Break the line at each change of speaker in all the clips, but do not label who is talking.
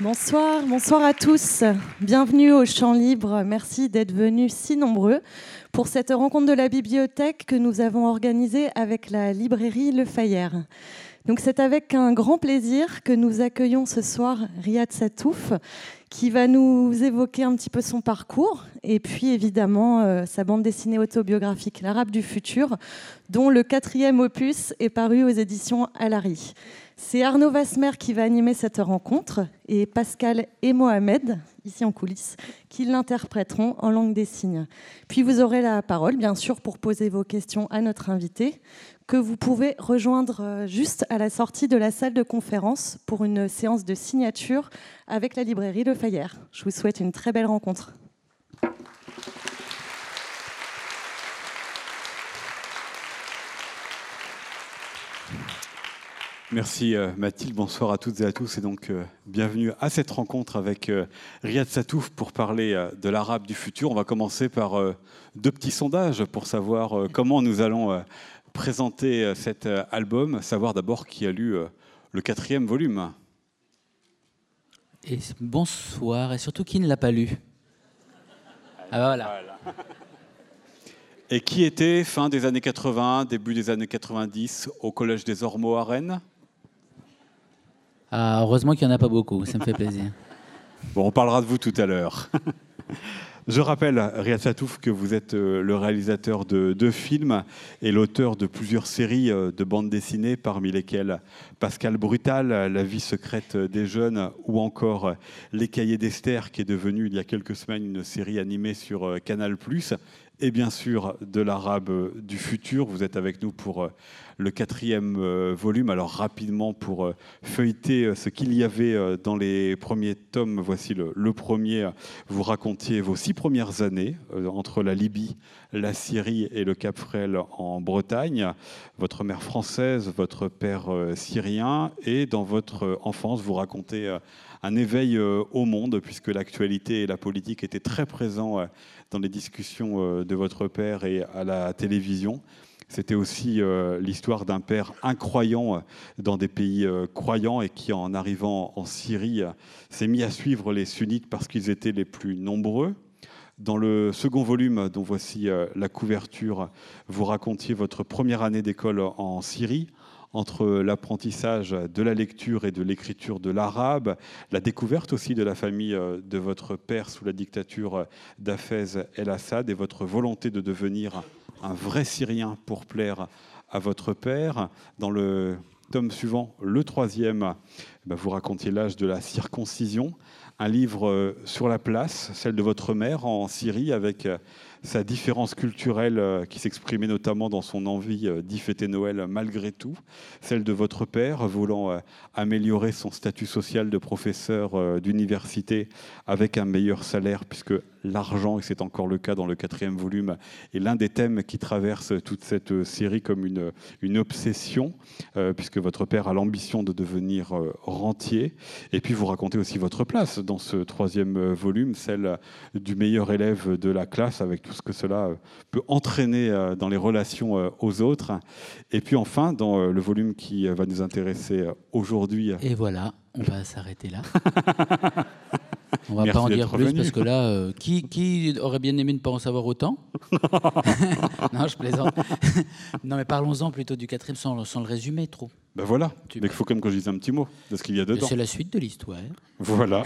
Bonsoir, bonsoir à tous. Bienvenue au Champ Libre. Merci d'être venus si nombreux pour cette rencontre de la bibliothèque que nous avons organisée avec la librairie Le Fayère. Donc c'est avec un grand plaisir que nous accueillons ce soir Riyad Satouf, qui va nous évoquer un petit peu son parcours et puis évidemment euh, sa bande dessinée autobiographique L'Arabe du futur, dont le quatrième opus est paru aux éditions Alary. C'est Arnaud Vasmer qui va animer cette rencontre et Pascal et Mohamed, ici en coulisses, qui l'interpréteront en langue des signes. Puis vous aurez la parole, bien sûr, pour poser vos questions à notre invité, que vous pouvez rejoindre euh, juste à la sortie de la salle de conférence pour une séance de signature avec la librairie Le Fayère. Je vous souhaite une très belle rencontre.
Merci euh, Mathilde, bonsoir à toutes et à tous et donc euh, bienvenue à cette rencontre avec Riyad Satouf pour parler de l'arabe du futur. On va commencer par deux petits sondages pour savoir comment nous allons présenter cet album, savoir d'abord qui a lu le quatrième volume.
Et bonsoir et surtout qui ne l'a pas lu? Ah bah voilà.
Et qui était fin des années 80, début des années 90 au Collège des Ormeaux à Rennes?
Ah, heureusement qu'il n'y en a pas beaucoup, ça me fait plaisir.
Bon, on parlera de vous tout à l'heure. Je rappelle, Riyad Satouf, que vous êtes euh, le réalisateur de deux films et l'auteur de plusieurs séries euh, de bandes dessinées, parmi lesquelles Pascal Brutal, La vie secrète des jeunes, ou encore Les cahiers d'Esther, qui est devenu il y a quelques semaines une série animée sur euh, Canal+, et bien sûr de l'arabe du futur. Vous êtes avec nous pour le quatrième euh, volume. Alors rapidement, pour euh, feuilleter euh, ce qu'il y avait dans les premiers tomes, voici le, premier. Vous racontiez vos six premières années entre la Libye, la Syrie et le Cap Frêle en Bretagne. Votre mère française, votre père syrien. Et dans votre enfance, vous racontez un éveil au monde, puisque l'actualité et la politique étaient très présents dans les discussions de votre père et à la télévision. C'était aussi euh, l'histoire d'un père incroyant euh, dans des pays euh, croyants et qui, en arrivant en Syrie, s'est mis à suivre les sunnites parce qu'ils étaient les plus nombreux. Dans le second volume, dont voici la couverture, vous racontiez votre première année d'école en Syrie entre l'apprentissage de la lecture et de l'écriture de l'arabe, la découverte aussi de la famille de votre père sous la dictature d'Afez el-Assad et votre volonté de devenir un vrai Syrien pour plaire à votre père. Dans le tome suivant, le troisième, bah, vous racontiez l'âge de la circoncision, un livre euh, sur la place, celle de votre mère en Syrie, avec euh, sa différence culturelle euh, qui s'exprimait notamment dans son envie d'y fêter Noël malgré tout, celle de votre père voulant améliorer son statut social de professeur d'université avec un meilleur salaire, puisque l'argent, et c'est encore le cas dans le quatrième volume, est l'un des thèmes qui traverse toute cette série comme une, une obsession, euh, puisque votre père a l'ambition de devenir euh, rentier. Et puis vous racontez aussi votre place dans ce troisième euh, volume, celle du meilleur élève de la classe, avec tout ce que cela peut entraîner dans les relations aux autres. Et puis enfin, dans le volume qui va nous intéresser aujourd'hui.
Et voilà, on va s'arrêter là. On va pas en dire plus parce que là, euh, qui, qui, aurait bien aimé ne pas en savoir autant Non, je plaisante. non, mais parlons-en plutôt du quatrième sans, sans le résumer trop.
Ben voilà. mais il faut quand même que je dise un petit mot de ce qu'il y a dedans.
C'est la suite de l'histoire.
Voilà.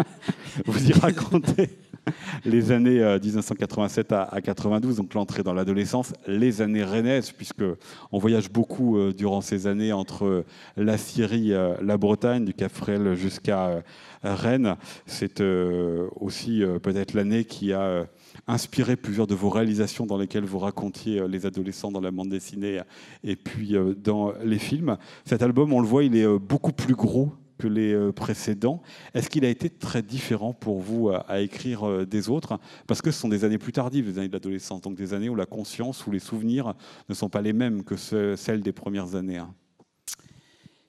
Vous y racontez les années 1987 euh, à, 92, donc l'entrée dans l'adolescence, les années rennaises, puisque on voyage beaucoup euh, durant ces années entre la Syrie, la Bretagne, du Cap jusqu'à Rennes. C'est euh, aussi euh, peut-être l'année qui a euh, inspiré plusieurs de vos réalisations dans lesquelles vous racontiez les adolescents dans la bande dessinée et puis dans les films. Cet album, on le voit, il est beaucoup plus gros les précédents. Est-ce qu'il a été très différent pour vous à écrire des autres? Parce que ce sont des années plus tardives, les années de l'adolescence, donc des années où la conscience, où les souvenirs ne sont pas les mêmes que celles des premières années. Hein.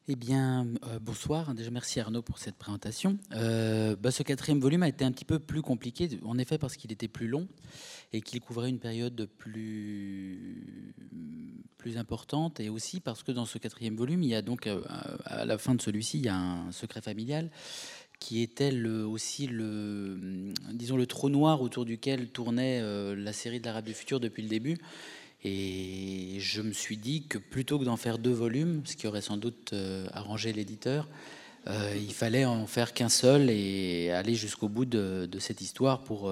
Eh bien, euh, bonsoir. Déjà, merci Arnaud pour cette présentation. Euh, bah, ce quatrième volume a été un petit peu plus compliqué, en effet, parce qu'il était plus long et qu'il couvrait une période plus, plus importante, et aussi parce que dans ce quatrième volume, il y a donc, euh, à la fin de celui-ci, il y a un secret familial qui était le, aussi le, disons, le trou noir autour duquel tournait euh, la série de l'Arabe du futur depuis le début. Et je me suis dit que plutôt que d'en faire deux volumes, ce qui aurait sans doute euh, arrangé l'éditeur, il fallait en faire qu'un seul et aller jusqu'au bout de, cette histoire pour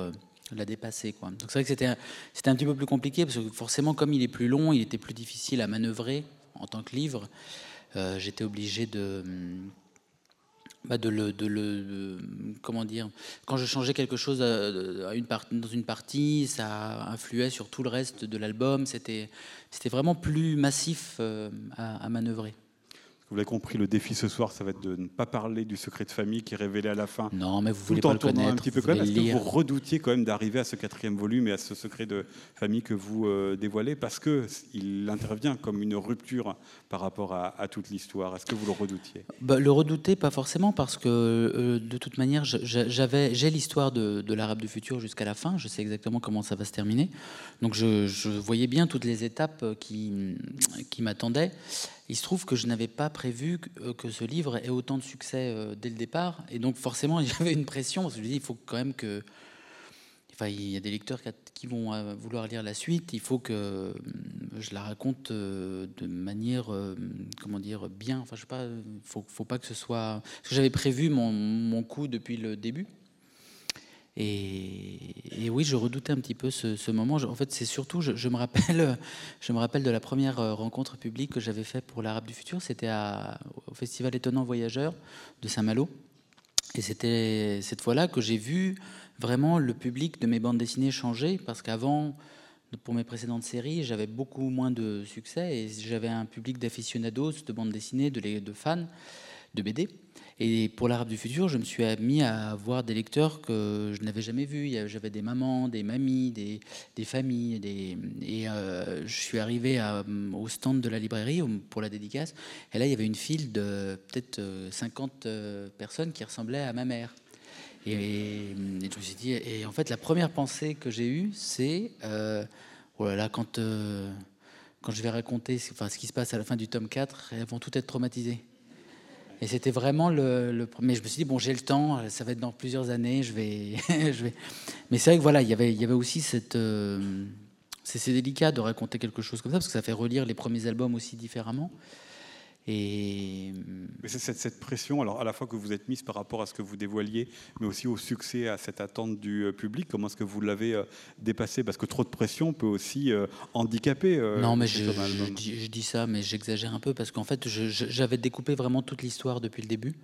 la dépasser. Quoi. Donc c'est vrai que c'était, c'était un petit peu plus compliqué parce que forcément, comme il est plus long, il était plus difficile à manœuvrer en tant que livre. j'étais obligé de bah de, le, de comment dire quand je changeais quelque chose part, dans une partie ça influait sur tout le reste de l'album c'était c'était vraiment plus massif euh, à manœuvrer
vous l'avez compris, le défi ce soir, ça va être de ne pas parler du secret de famille qui est révélé à la fin.
Non, mais vous voulez pas le connaître.
un petit peu quand même. Est-ce que vous redoutiez quand même d'arriver à ce quatrième volume et à ce secret de famille que vous euh, dévoilez parce que il intervient comme une rupture par rapport à, toute l'histoire. Est-ce que vous le redoutiez?
Bah, Le redouter, pas forcément, parce que euh, de toute manière, j'avais, j'ai l'histoire de, l'arabe du futur jusqu'à la fin. Je sais exactement comment ça va se terminer. Donc je, je voyais bien toutes les étapes qui, qui m'attendaient. Il se trouve que je n'avais pas prévu euh, que, ce livre ait autant de succès euh, dès le départ. Et donc forcément, j'avais une pression. Parce que je me dis, il faut quand même que... Enfin, il y a des lecteurs qui vont euh, vouloir lire la suite. Il faut que je la raconte de manière, comment dire, bien. Enfin, je sais pas. Il faut, faut pas que ce soit. Parce que j'avais prévu mon coup depuis le début. Et, oui, je redoutais un petit peu ce, moment. en fait, c'est surtout, je, me rappelle, je me rappelle de la première euh, rencontre publique que j'avais faite pour l'Arabe du futur. C'était au Festival Étonnant Voyageur de Saint-Malo. Et c'était cette fois-là que j'ai vu vraiment le public de mes bandes dessinées changer, parce qu'avant, pour mes précédentes séries, j'avais beaucoup moins de succès et j'avais un public d'aficionados, de bandes dessinées, de, de fans de BD. Et pour l'Arabe du futur, je me suis mis à voir des lecteurs que je n'avais jamais vus. J'avais des mamans, des mamies, des, familles. Et euh, je suis arrivé au stand de la librairie pour la dédicace. Et là, il y avait une file de peut-être 50 euh, euh, personnes qui ressemblaient à ma mère. Et, je me suis dit, et en fait, la première pensée que j'ai eue, c'est oh là là, quand, quand je vais raconter enfin, ce qui se passe à la fin du tome 4, elles vont toutes être traumatisées. Et c'était vraiment le, premier. Je me suis dit, bon, j'ai le temps, ça va être dans plusieurs années, je vais. Mais c'est vrai que voilà, il y avait, il y avait aussi cette. Euh, c'est délicat de raconter quelque chose comme ça, parce que ça fait relire les premiers albums aussi différemment. Et...
Mais c'est cette, cette, pression, alors à la fois que vous êtes mise par rapport à ce que vous dévoiliez, mais aussi au succès, à cette attente du euh, public, comment est-ce que vous l'avez euh, dépassé? Parce que trop de pression peut aussi euh, handicaper.
non, mais je, je, dis, ça, mais j'exagère un peu, parce qu'en fait, j'avais découpé vraiment toute l'histoire depuis le début.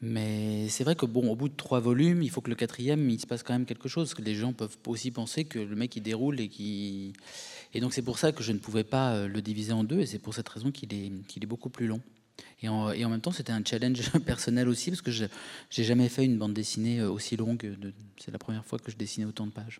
Mais c'est vrai que bon, au bout de trois volumes, il faut que le quatrième, il se passe quand même quelque chose. Que les gens peuvent aussi penser que le mec il déroule et qui et donc c'est pour ça que je ne pouvais pas euh, le diviser en deux et c'est pour cette raison qu'il est qu'il est beaucoup plus long. Et en, et en même temps, c'était un challenge personnel aussi parce que je j'ai jamais fait une bande dessinée euh, aussi longue. C'est la première fois que je dessinais autant de pages.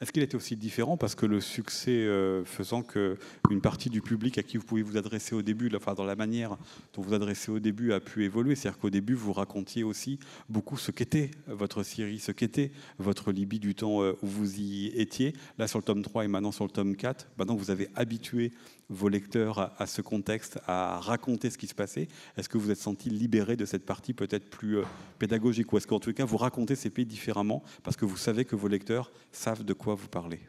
Est-ce qu'il était aussi différent parce que le succès euh, faisant qu'une partie du public à qui vous pouvez vous adresser au début, enfin dans la manière dont vous adressez au début a pu évoluer? C'est-à-dire qu'au début, vous racontiez aussi beaucoup ce qu'était votre série, ce qu'était votre Libye du temps euh, où vous y étiez. Là, sur le tome 3 et maintenant sur le tome 4, maintenant vous avez habitué vos lecteurs à, ce contexte, à raconter ce qui se passait Est-ce que vous êtes senti libéré de cette partie peut-être plus euh, pédagogique Ou est-ce qu'en tout cas, vous racontez ces pays différemment parce que vous savez que vos lecteurs savent de quoi vous parlez?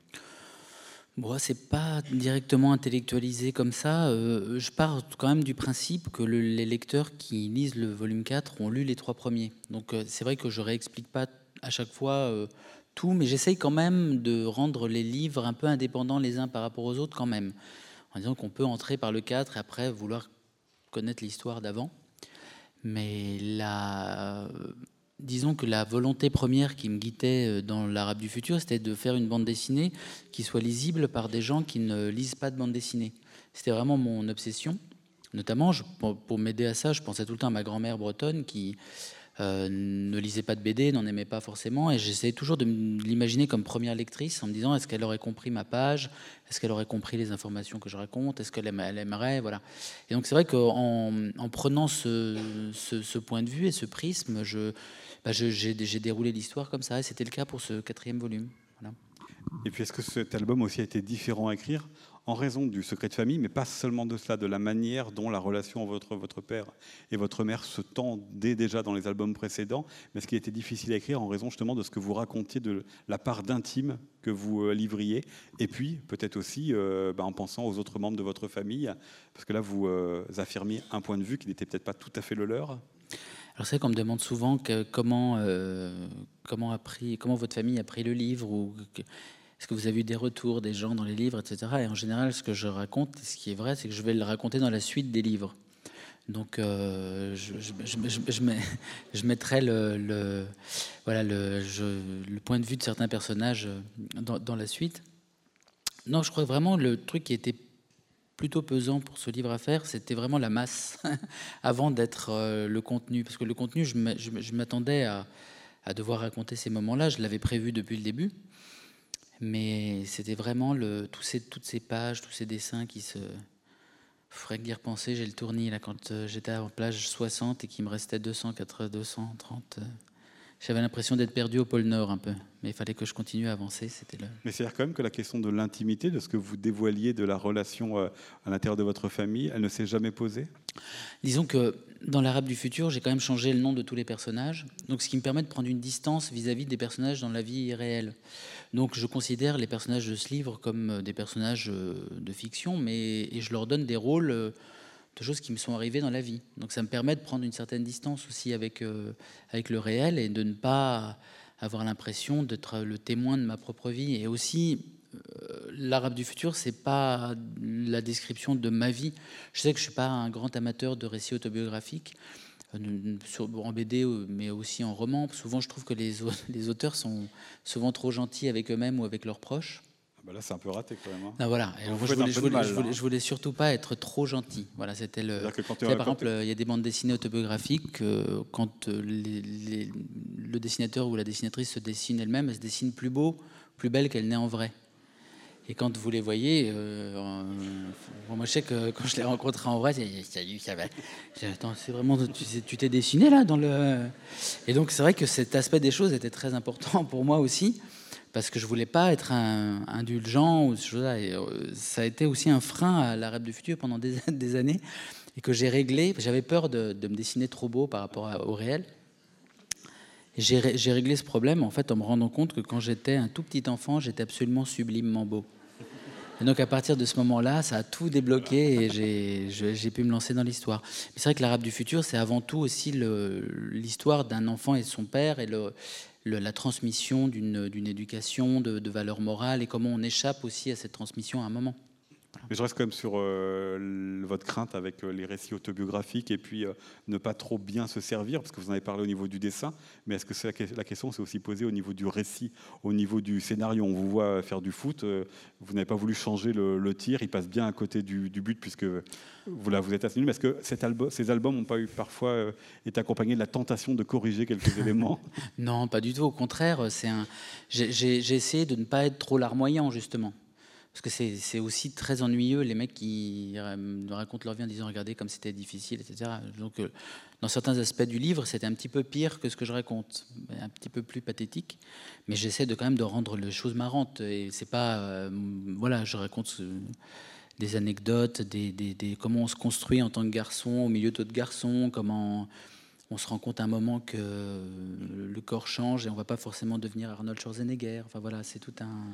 Bon, c'est pas directement intellectualisé comme ça. Euh, je pars quand même du principe que les lecteurs qui lisent le volume 4 ont lu les trois premiers. Donc euh, c'est vrai que je réexplique pas à chaque fois tout, mais j'essaye quand même de rendre les livres un peu indépendants les uns par rapport aux autres quand même en disant qu'on peut entrer par le 4 et après vouloir connaître l'histoire d'avant. Mais la, disons que la volonté première qui me guidait euh, dans l'arabe du futur, c'était de faire une bande dessinée qui soit lisible par des gens qui ne lisent pas de bande dessinée. C'était vraiment mon obsession. Notamment, pour m'aider à ça, je pensais tout le temps à ma grand-mère bretonne qui euh, ne lisait pas de BD, n'en aimait pas forcément, et j'essayais toujours de l'imaginer comme première lectrice en me disant est-ce qu'elle aurait compris ma page, est-ce qu'elle aurait compris les informations que je raconte, est-ce qu'elle aimerait, voilà. Et donc c'est vrai qu'en en prenant ce, ce, point de vue et ce prisme, je, bah, j'ai déroulé l'histoire comme ça, et c'était le cas pour ce quatrième volume.
Et puis est-ce que cet album aussi a été différent à écrire? En raison du secret de famille, mais pas seulement de cela, de la manière dont la relation entre votre père et votre mère se tendait déjà dans les albums précédents, mais ce qui était difficile à écrire en raison justement de ce que vous racontiez de la part d'intime que vous euh, livriez, et puis peut-être aussi euh, bah, en pensant aux autres membres de votre famille, parce que là vous euh, affirmiez un point de vue qui n'était peut-être pas tout à fait le leur.
Alors c'est qu'on me demande souvent comment, comment, a pris, comment votre famille a pris le livre, ou est-ce que vous avez eu des retours des gens dans les livres, etc. Et en général, ce que je raconte, ce qui est vrai, c'est que je vais le raconter dans la suite des livres. Donc, euh, je, mettrai le, voilà, le, le, point de vue de certains personnages dans, dans, la suite. Non, je crois vraiment le truc qui était plutôt pesant pour ce livre à faire, c'était vraiment la masse, avant d'être euh, le contenu. Parce que le contenu, je m'attendais à devoir raconter ces moments-là, je l'avais prévu depuis le début. Mais c'était vraiment le, ces, toutes ces pages, tous ces dessins qui se. Faudrait y repenser. J'ai le tournis là quand euh, j'étais en plage 60 et qu'il me restait 204, 230. J'avais l'impression d'être perdu au pôle Nord un peu, mais il fallait que je continue à avancer. C'était le...
Mais c'est-à-dire quand même que la question de l'intimité, de ce que vous dévoiliez de la relation euh, à l'intérieur de votre famille, elle ne s'est jamais posée?
Disons que dans l'Arabe du futur, j'ai quand même changé le nom de tous les personnages, donc ce qui me permet de prendre une distance vis-à-vis des personnages dans la vie réelle. Donc je considère les personnages de ce livre comme euh, des personnages euh, de fiction, mais et je leur donne des rôles de choses qui me sont arrivées dans la vie. Donc ça me permet de prendre une certaine distance aussi avec, euh, avec le réel et de ne pas avoir l'impression d'être le témoin de ma propre vie. Et aussi, euh, l'arabe du futur, c'est pas la description de ma vie. Je sais que je suis pas un grand amateur de récits autobiographiques euh, en BD, mais aussi en roman. Souvent, je trouve que les auteurs sont souvent trop gentils avec eux-mêmes ou avec leurs proches.
Ah bah là, c'est un peu raté quand même. Hein.
Voilà. je, voulais, je, voulais, surtout pas être trop gentil. Voilà, c'était le. par exemple, il y a des bandes dessinées autobiographiques. quand euh, le dessinateur ou la dessinatrice se dessine elle-même, elle se dessine plus beau, plus belle qu'elle n'est en vrai. Et quand vous les voyez, euh, moi je sais que quand je les rencontré en vrai, c'est vraiment, tu t'es dessiné là dans le. Et donc c'est vrai que cet aspect des choses était très important pour moi aussi parce que je voulais pas être indulgent ou ce chose-là. Et euh, ça a été aussi un frein à la rêve du futur pendant des, années et que j'ai réglé. J'avais peur de, me dessiner trop beau par rapport au réel. J'ai réglé ce problème en fait en me rendant compte que quand j'étais un tout petit enfant, j'étais absolument sublimement beau. Et donc à partir de ce moment-là, ça a tout débloqué et j'ai pu me lancer dans l'histoire. C'est vrai que l'arabe du futur, c'est avant tout aussi l'histoire d'un enfant et de son père et le, la transmission d'une éducation de, de valeurs morales et comment on échappe aussi à cette transmission à un moment.
Mais je reste quand même sur euh, votre crainte avec euh, les récits autobiographiques et puis euh, ne pas trop bien se servir, parce que vous en avez parlé au niveau du dessin, mais est-ce que c'est la, question s'est aussi posée au niveau du récit, au niveau du scénario? On vous voit faire du foot, vous n'avez pas voulu changer le, tir, il passe bien à côté du, but puisque vous, là, vous êtes assez nul. Est-ce que cet album, ces albums n'ont pas eu parfois été accompagnés de la tentation de corriger quelques éléments?
Non, pas du tout. Au contraire, c'est un. J'ai essayé de ne pas être trop larmoyant justement. Parce que c'est aussi très ennuyeux, les mecs qui euh, racontent leur vie en disant regardez comme c'était difficile, etc. Donc, euh, dans certains aspects du livre, c'était un petit peu pire que ce que je raconte, un petit peu plus pathétique. Mais j'essaie de quand même de rendre les choses marrantes. Et c'est pas. Euh, voilà, je raconte des anecdotes, des, comment on se construit en tant que garçon au milieu d'autres garçons, comment on se rend compte à un moment que le corps change et on va pas forcément devenir Arnold Schwarzenegger. Enfin voilà, c'est tout un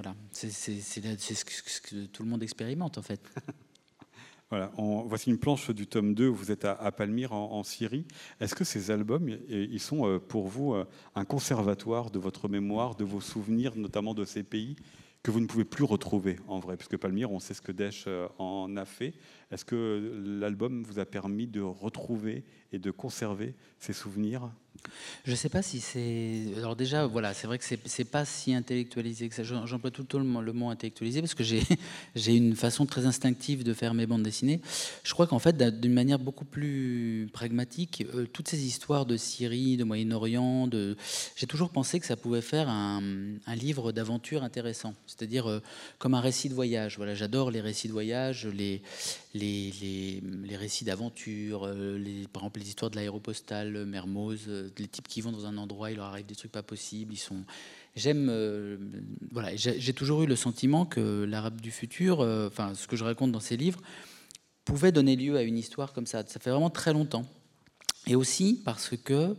voilà, c'est ce que tout le monde expérimente en fait.
Voilà, voici une planche du tome 2, vous êtes à, Palmyre en, Syrie. Est-ce que ces albums, ils sont euh, pour vous euh, un conservatoire de votre mémoire, de vos souvenirs, notamment de ces pays que vous ne pouvez plus retrouver en vrai? Puisque Palmyre, on sait ce que Daesh euh, en a fait. Est-ce que l'album vous a permis de retrouver et de conserver ces souvenirs?
Je ne sais pas si c'est. Alors, déjà, voilà, c'est vrai que c'est, n'est pas si intellectualisé que ça. J'emploie tout le temps le mot intellectualisé parce que j'ai, une façon très instinctive de faire mes bandes dessinées. Je crois qu'en fait, d'une manière beaucoup plus pragmatique, euh, toutes ces histoires de Syrie, de Moyen-Orient, de... j'ai toujours pensé que ça pouvait faire un, livre d'aventure intéressant. C'est-à-dire euh, comme un récit de voyage. Voilà, j'adore les récits de voyage, les, les, les, récits d'aventure, euh, par exemple les histoires de l'aéropostale, Mermoz les types qui vont dans un endroit, il leur arrive des trucs pas possibles, ils sont j'aime, voilà, j'ai toujours eu le sentiment que l'arabe du futur, ce que je raconte dans ces livres, pouvait donner lieu à une histoire comme ça. Ça fait vraiment très longtemps. Et aussi parce que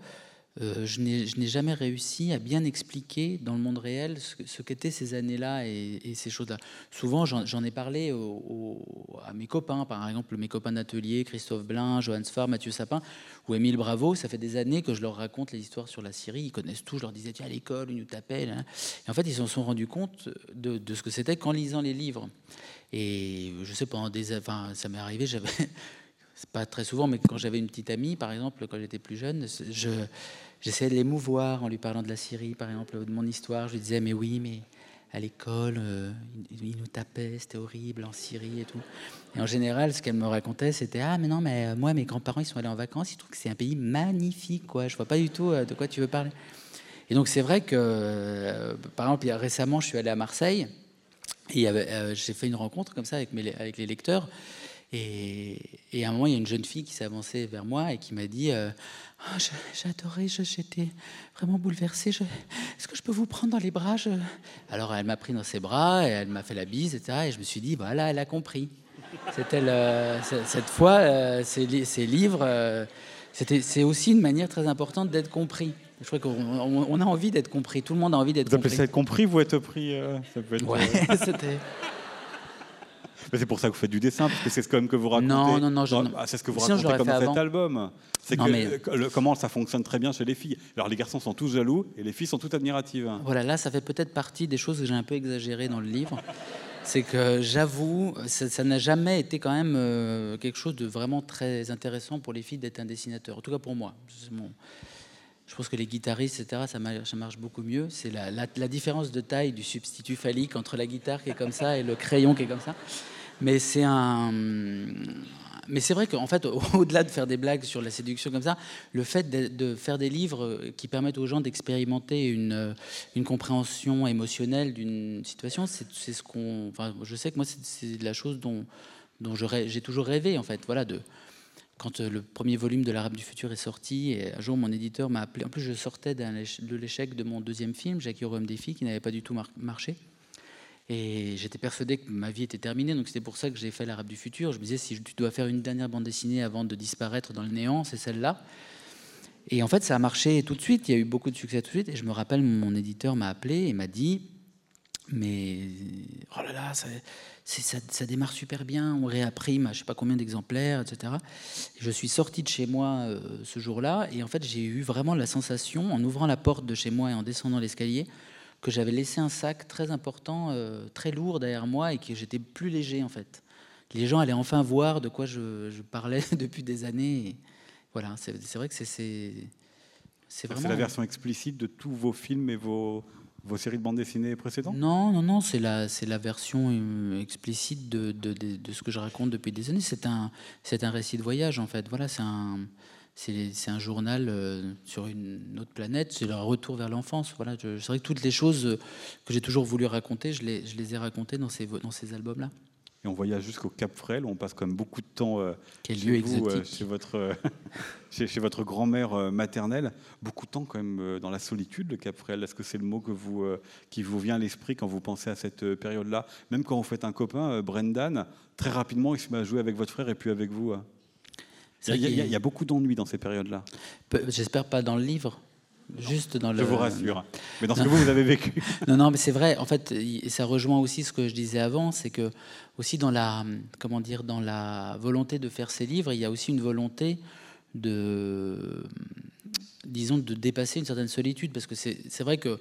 euh, je n'ai jamais réussi à bien expliquer dans le monde réel ce, qu'étaient ces années-là et, ces choses-là. Souvent, j'en ai parlé à mes copains, par exemple mes copains d'atelier, Christophe Blin, Johan Sfar, Mathieu Sapin ou Émile Bravo. Ça fait des années que je leur raconte les histoires sur la Syrie. Ils connaissent tout. Je leur disais, tiens, à l'école, ils nous tapaient. Et en fait, ils se sont rendus compte de, ce que c'était qu'en lisant les livres. Et je sais, pendant des. Enfin, ça m'est arrivé. C'est pas très souvent, mais quand j'avais une petite amie, par exemple, quand j'étais plus jeune, je j'essayais de l'émouvoir en lui parlant de la Syrie, par exemple, de mon histoire. Je lui disais, mais oui, mais à l'école, euh, il, nous tapait, c'était horrible en Syrie et tout. Et en général, ce qu'elle me racontait, c'était ah mais non, mais euh, moi, mes grands-parents, ils sont allés en vacances, ils trouvent que c'est un pays magnifique, quoi. Je vois pas du tout euh, de quoi tu veux parler. Et donc c'est vrai que, par exemple, récemment, je suis allé à Marseille et j'ai fait une rencontre comme ça avec, les lecteurs. Et, à un moment, il y a une jeune fille qui s'est avancée vers moi et qui m'a dit Oh, j'ai adoré, j'étais vraiment bouleversée. Est-ce que je peux vous prendre dans les bras? Alors elle m'a pris dans ses bras et elle m'a fait la bise, etc. Et je me suis dit, voilà, elle a compris. C'était cette fois, euh, ces, livres, euh, c'est aussi une manière très importante d'être compris. Je crois qu'on a envie d'être compris. Tout le monde a envie d'être compris.
Vous appelez ça être compris, vous être pris euh,
ça peut être, Ouais, c'était
c'est pour ça que vous faites du dessin, parce que c'est ce que vous racontez.
Non, non, non.
Ah, c'est ce que vous racontez comme dans cet album. C'est comment ça fonctionne très bien chez les filles. Alors les garçons sont tous jaloux et les filles sont toutes admiratives.
Voilà, là, ça fait peut-être partie des choses que j'ai un peu exagérées dans le livre. c'est que j'avoue, ça n'a jamais été quand même euh, quelque chose de vraiment très intéressant pour les filles d'être un dessinateur. En tout cas pour moi. Je pense que les guitaristes, etc., ça marche, ça marche beaucoup mieux. C'est la, la, différence de taille du substitut phallique entre la guitare qui est comme ça et le crayon qui est comme ça. Mais c'est un. Mais c'est vrai qu'en fait, au-delà de faire des blagues sur la séduction comme ça, le fait de, faire des livres qui permettent aux gens d'expérimenter une, une, compréhension émotionnelle d'une situation, c'est ce qu'on. Enfin, je sais que moi, c'est la chose dont, dont j'ai toujours rêvé, en fait. Voilà, de, quand le premier volume de l'Arabe du futur est sorti, et un jour mon éditeur m'a appelé. En plus, je sortais de l'échec de mon deuxième film, Jackie au des filles, qui n'avait pas du tout marché. Et j'étais persuadé que ma vie était terminée, donc c'était pour ça que j'ai fait l'Arabe du futur. Je me disais, si tu dois faire une dernière bande dessinée avant de disparaître dans le néant, c'est celle-là. Et en fait, ça a marché tout de suite, il y a eu beaucoup de succès tout de suite. Et je me rappelle, mon éditeur m'a appelé et m'a dit, mais oh là là, ça, démarre super bien, on réapprime à je sais pas combien d'exemplaires, etc. je suis sorti de chez moi euh, ce jour-là, et en fait, j'ai eu vraiment la sensation, en ouvrant la porte de chez moi et en descendant l'escalier, que j'avais laissé un sac très important, euh, très lourd derrière moi et que j'étais plus léger en fait. Les gens allaient enfin voir de quoi je, parlais depuis des années. voilà, c'est vrai que c'est
c'est vraiment. C'est la version explicite de tous vos films et vos, vos séries de bandes dessinées précédentes?
Non, non, non, c'est la, la version euh, explicite de, de, de, de, ce que je raconte depuis des années. C'est un, un récit de voyage en fait. Voilà, c'est un c'est un journal euh, sur une autre planète, c'est le retour vers l'enfance. Voilà, c'est vrai que toutes les choses que j'ai toujours voulu raconter, je les, je les ai racontées dans ces, dans ces albums-là.
Et on voyage jusqu'au Cap Frêle, on passe quand même beaucoup de temps
euh, chez,
vous, euh, chez votre, chez, votre grand-mère maternelle. Beaucoup de temps quand même dans la solitude, le Cap Frêle. Est-ce que c'est le mot que vous, qui vous vient à l'esprit quand vous pensez à cette période-là? Même quand vous faites un copain, Brendan, très rapidement, il se met à jouer avec votre frère et puis avec vous. Hein. Il y, a, beaucoup d'ennuis dans ces périodes-là.
J'espère pas dans le livre. Juste dans le...
Je vous rassure. Mais dans ce que vous, vous avez vécu.
non, non, mais c'est vrai. En fait, ça rejoint aussi ce que je disais avant, c'est que aussi dans la, comment dire, dans la volonté de faire ces livres, il y a aussi une volonté de, disons, de dépasser une certaine solitude, parce que c'est vrai que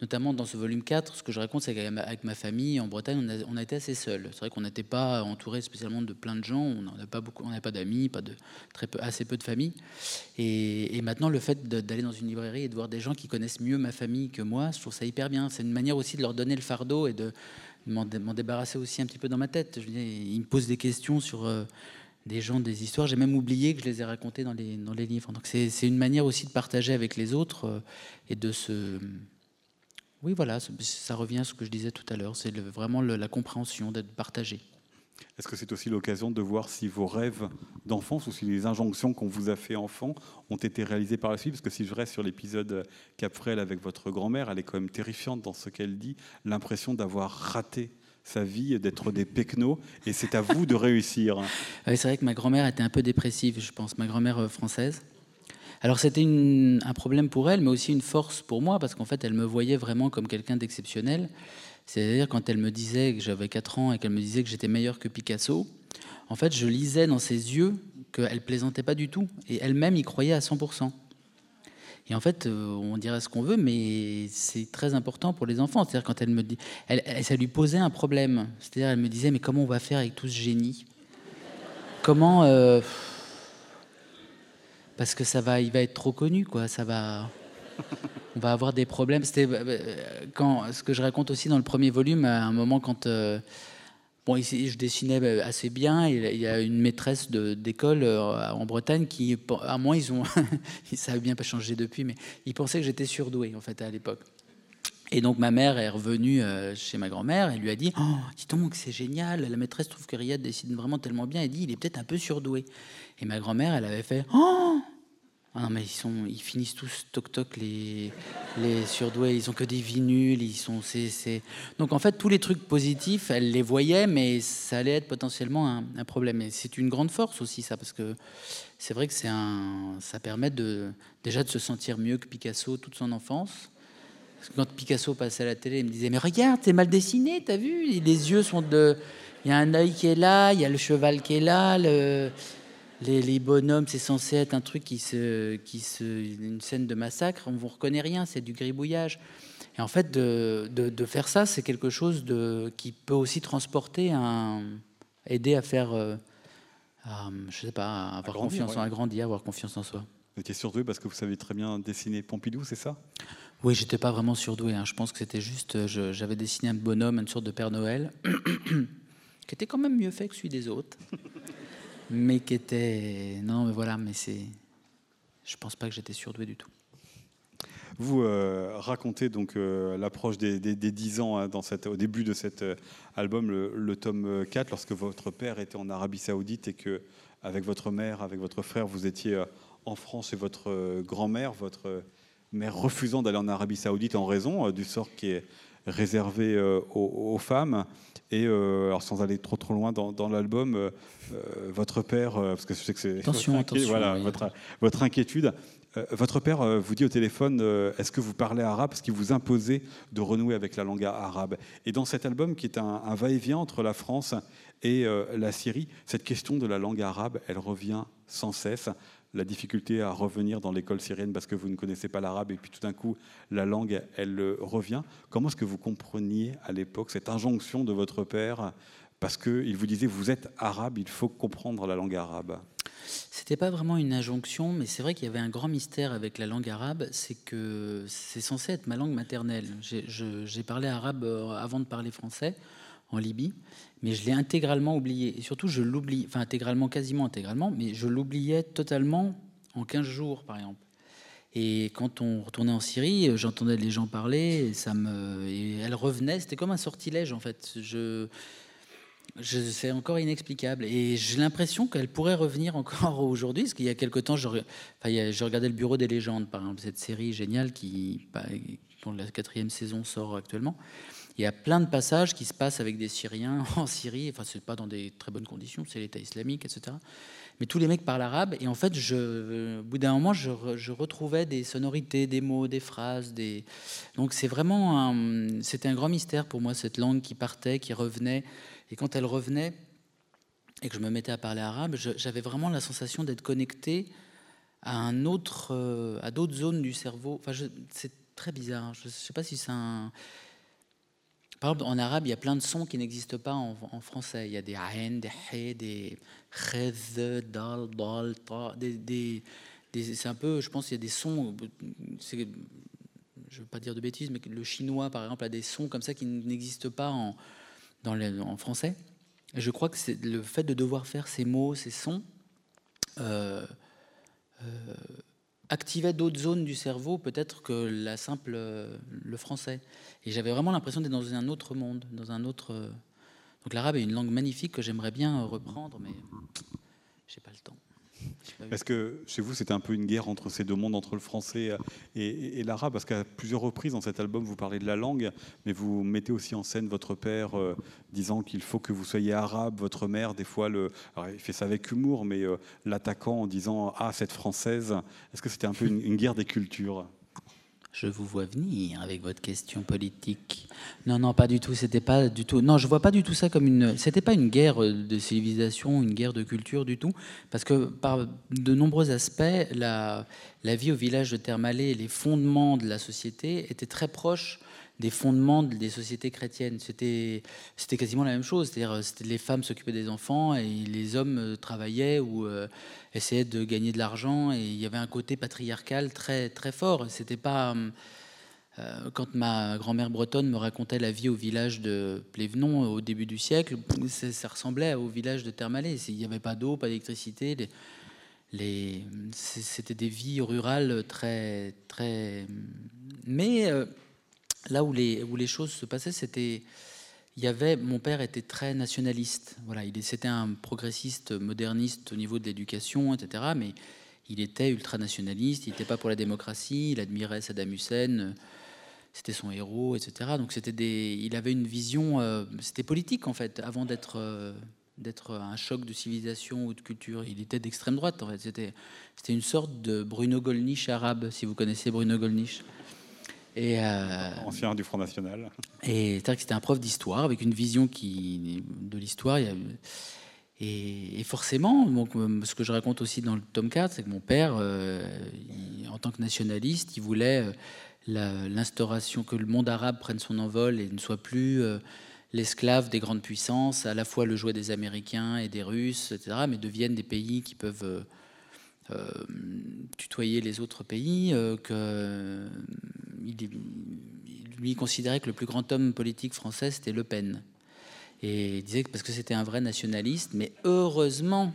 notamment dans ce volume 4, ce que je raconte, c'est qu'avec ma famille en Bretagne, on a, été assez seuls. C'est vrai qu'on n'était pas entouré spécialement de plein de gens, on n'avait pas beaucoup, on pas d'amis, pas de très peu, assez peu de famille. Et, maintenant, le fait d'aller dans une librairie et de voir des gens qui connaissent mieux ma famille que moi, je trouve ça hyper bien. C'est une manière aussi de leur donner le fardeau et de m'en débarrasser aussi un petit peu dans ma tête. Ils me posent des questions sur euh, des gens, des histoires. J'ai même oublié que je les ai racontées dans les, dans les livres. Donc c'est une manière aussi de partager avec les autres euh, et de se oui, voilà, ça revient à ce que je disais tout à l'heure. C'est vraiment la compréhension d'être partagé.
Est-ce que c'est aussi l'occasion de voir si vos rêves d'enfance ou si les injonctions qu'on vous a fait enfant ont été réalisées par la suite? Parce que si je reste sur l'épisode Capfrel avec votre grand-mère, elle est quand même terrifiante dans ce qu'elle dit, l'impression d'avoir raté sa vie, d'être des pecnos, et c'est à vous de réussir.
c'est vrai que ma grand-mère était un peu dépressive, je pense, ma grand-mère euh, française. Alors c'était un problème pour elle, mais aussi une force pour moi, parce qu'en fait, elle me voyait vraiment comme quelqu'un d'exceptionnel. C'est-à-dire quand elle me disait que j'avais 4 ans et qu'elle me disait que j'étais meilleur que Picasso, en fait, je lisais dans ses yeux qu'elle plaisantait pas du tout, et elle-même y croyait à 100%. Et en fait, euh, on dirait ce qu'on veut, mais c'est très important pour les enfants. C'est-à-dire quand elle me dit, elle, ça lui posait un problème. C'est-à-dire, elle me disait, mais comment on va faire avec tout ce génie? Comment euh, Parce que ça va, il va être trop connu, quoi. Ça va, on va avoir des problèmes. C'était euh, quand ce que je raconte aussi dans le premier volume, à un moment quand Bon, je dessinais assez bien. Il y a une maîtresse d'école euh, en Bretagne qui, à moi, ils ont, ça n'a bien pas changé depuis, mais ils pensaient que j'étais surdoué en fait à l'époque. Et donc ma mère est revenue euh, chez ma grand-mère et lui a dit Oh, dis donc, c'est génial, la maîtresse trouve que Riyad dessine vraiment tellement bien. Elle dit Il est peut-être un peu surdoué. Et ma grand-mère, elle avait fait Oh ah non, mais ils, sont, ils finissent tous toc-toc, les, les surdoués. Ils ont que des vies nulles. Ils sont, c'est, Donc en fait, tous les trucs positifs, elle les voyait, mais ça allait être potentiellement un, problème. Et c'est une grande force aussi, ça, parce que c'est vrai que c'est un, ça permet de, déjà de se sentir mieux que Picasso toute son enfance. Parce que quand Picasso passait à la télé, il me disait Mais regarde, c'est mal dessiné, t'as vu? Les yeux sont de. Il y a un œil qui est là, il y a le cheval qui est là, le les, bonhommes, c'est censé être un truc qui se, qui se, une scène de massacre. On vous reconnaît rien, c'est du gribouillage. Et en fait, de, de, faire ça, c'est quelque chose de, qui peut aussi transporter, un, aider à faire, euh, je sais pas, avoir confiance en agrandir, avoir confiance en soi.
Vous étiez surdoué parce que vous savez très bien dessiner Pompidou, c'est ça?
Oui, j'étais pas vraiment surdoué. Hein. Je pense que c'était juste, j'avais dessiné un bonhomme, une sorte de Père Noël, qui était quand même mieux fait que celui des autres mais qui était. Non, mais voilà, mais c'est. Je pense pas que j'étais surdoué du tout.
Vous euh, racontez donc euh, l'approche des, des, 10 ans hein, au début de cet euh, album, le, tome 4, lorsque votre père était en Arabie Saoudite et que, avec votre mère, avec votre frère, vous étiez en France et votre grand-mère, votre mère refusant d'aller en Arabie Saoudite en raison du sort qui est réservé aux, aux, femmes. Et alors sans aller trop trop loin dans, dans l'album, euh, votre père, euh, parce que je sais que c'est
attention, votre, attention,
voilà, votre, votre, inquiétude. Euh, votre père vous dit au téléphone Est-ce que vous parlez arabe? Parce qu'il vous imposait de renouer avec la langue arabe. Et dans cet album, qui est un, va-et-vient entre la France et la Syrie, cette question de la langue arabe, elle revient sans cesse la difficulté à revenir dans l'école syrienne parce que vous ne connaissez pas l'arabe et puis tout d'un coup la langue elle revient. Comment est-ce que vous compreniez à l'époque cette injonction de votre père parce qu'il vous disait vous êtes arabe, il faut comprendre la langue arabe?
C'était pas vraiment une injonction, mais c'est vrai qu'il y avait un grand mystère avec la langue arabe, c'est que c'est censé être ma langue maternelle. J'ai parlé arabe euh, avant de parler français en Libye, mais je l'ai intégralement oublié. Et surtout, je l'oublie, enfin intégralement, quasiment intégralement, mais je l'oubliais totalement en 15 jours, par exemple. Et quand on retournait en Syrie, j'entendais les gens parler, et ça me, et elle revenait. C'était comme un sortilège en fait. Je, c'est encore inexplicable. Et j'ai l'impression qu'elle pourrait revenir encore aujourd'hui. Parce qu'il y a quelque temps, je, regardais le Bureau des légendes, par exemple, cette série géniale qui, bah, dont la quatrième saison sort actuellement. Il y a plein de passages qui se passent avec des Syriens en Syrie. Enfin, c'est pas dans des très bonnes conditions, c'est l'État islamique, etc. Mais tous les mecs parlent arabe. Et en fait, je, au bout d'un moment, je, retrouvais des sonorités, des mots, des phrases. Donc, c'est vraiment c'était un grand mystère pour moi, cette langue qui partait, qui revenait. Et quand elle revenait et que je me mettais à parler arabe, j'avais vraiment la sensation d'être connecté à un autre, euh, à d'autres zones du cerveau. Enfin, c'est très bizarre. Hein. Je ne sais pas si c'est un. Par exemple, en arabe, il y a plein de sons qui n'existent pas en, français. Il y a des ahen, des he, des chez, dal, dal, ta, des, c'est un peu, je pense, qu'il y a des sons. je ne veux pas dire de bêtises, mais le chinois, par exemple, a des sons comme ça qui n'existent pas en, français. je crois que le fait de devoir faire ces mots, ces sons, euh, euh, activait d'autres zones du cerveau, peut-être que la simple le français. Et j'avais vraiment l'impression d'être dans un autre monde, dans un autre, Donc l'arabe est une langue magnifique que j'aimerais bien reprendre, mais j'ai pas le temps.
Est-ce que chez vous, c'était un peu une guerre entre ces deux mondes, entre le français et, l'arabe Parce qu'à plusieurs reprises dans cet album, vous parlez de la langue, mais vous mettez aussi en scène votre père euh, disant qu'il faut que vous soyez arabe, votre mère, des fois, le, il fait ça avec humour, mais euh, l'attaquant en disant Ah, cette française. Est-ce que c'était un peu une guerre des cultures?
Je vous vois venir avec votre question politique. Non, non, pas du tout. C'était pas du tout. Non, je vois pas du tout ça comme une. C'était pas une guerre de civilisation, une guerre de culture du tout, parce que par de nombreux aspects, la, vie au village de Termalé, les fondements de la société étaient très proches des fondements des sociétés chrétiennes. C'était, quasiment la même chose. C'est-à-dire, c'était les femmes s'occupaient des enfants et les hommes euh, travaillaient ou euh, essayaient de gagner de l'argent. Et il y avait un côté patriarcal très, très fort. C'était pas. Euh, quand ma grand-mère bretonne me racontait la vie au village de Plévenon au début du siècle, ça, ressemblait au village de Termalé. Il n'y avait pas d'eau, pas d'électricité. C'était des vies rurales très, très. Mais là où les, choses se passaient, c'était. Il y avait, mon père était très nationaliste. Voilà, il c'était un progressiste moderniste au niveau de l'éducation, etc. Mais il était ultra nationaliste. Il n'était pas pour la démocratie. Il admirait Saddam Hussein. C'était son héros, etc. Donc c'était des, il avait une vision. Euh, c'était politique en fait, avant d'être euh, d'être un choc de civilisation ou de culture. Il était d'extrême droite en fait. C'était c'était une sorte de Bruno Gollnisch arabe, si vous connaissez Bruno Gollnisch.
Et, euh, Ancien du Front National.
Et cest que c'était un prof d'histoire avec une vision qui, de l'histoire. Et, forcément, donc, euh, ce que je raconte aussi dans le tome 4, c'est que mon père, euh, en tant que nationaliste, il voulait l'instauration, que le monde arabe prenne son envol et ne soit plus l'esclave des grandes puissances, à la fois le jouet des Américains et des Russes, etc., mais deviennent des pays qui peuvent tutoyer les autres pays, euh, que il, lui considérait que le plus grand homme politique français c'était Le Pen. Et il disait que parce que c'était un vrai nationaliste, mais heureusement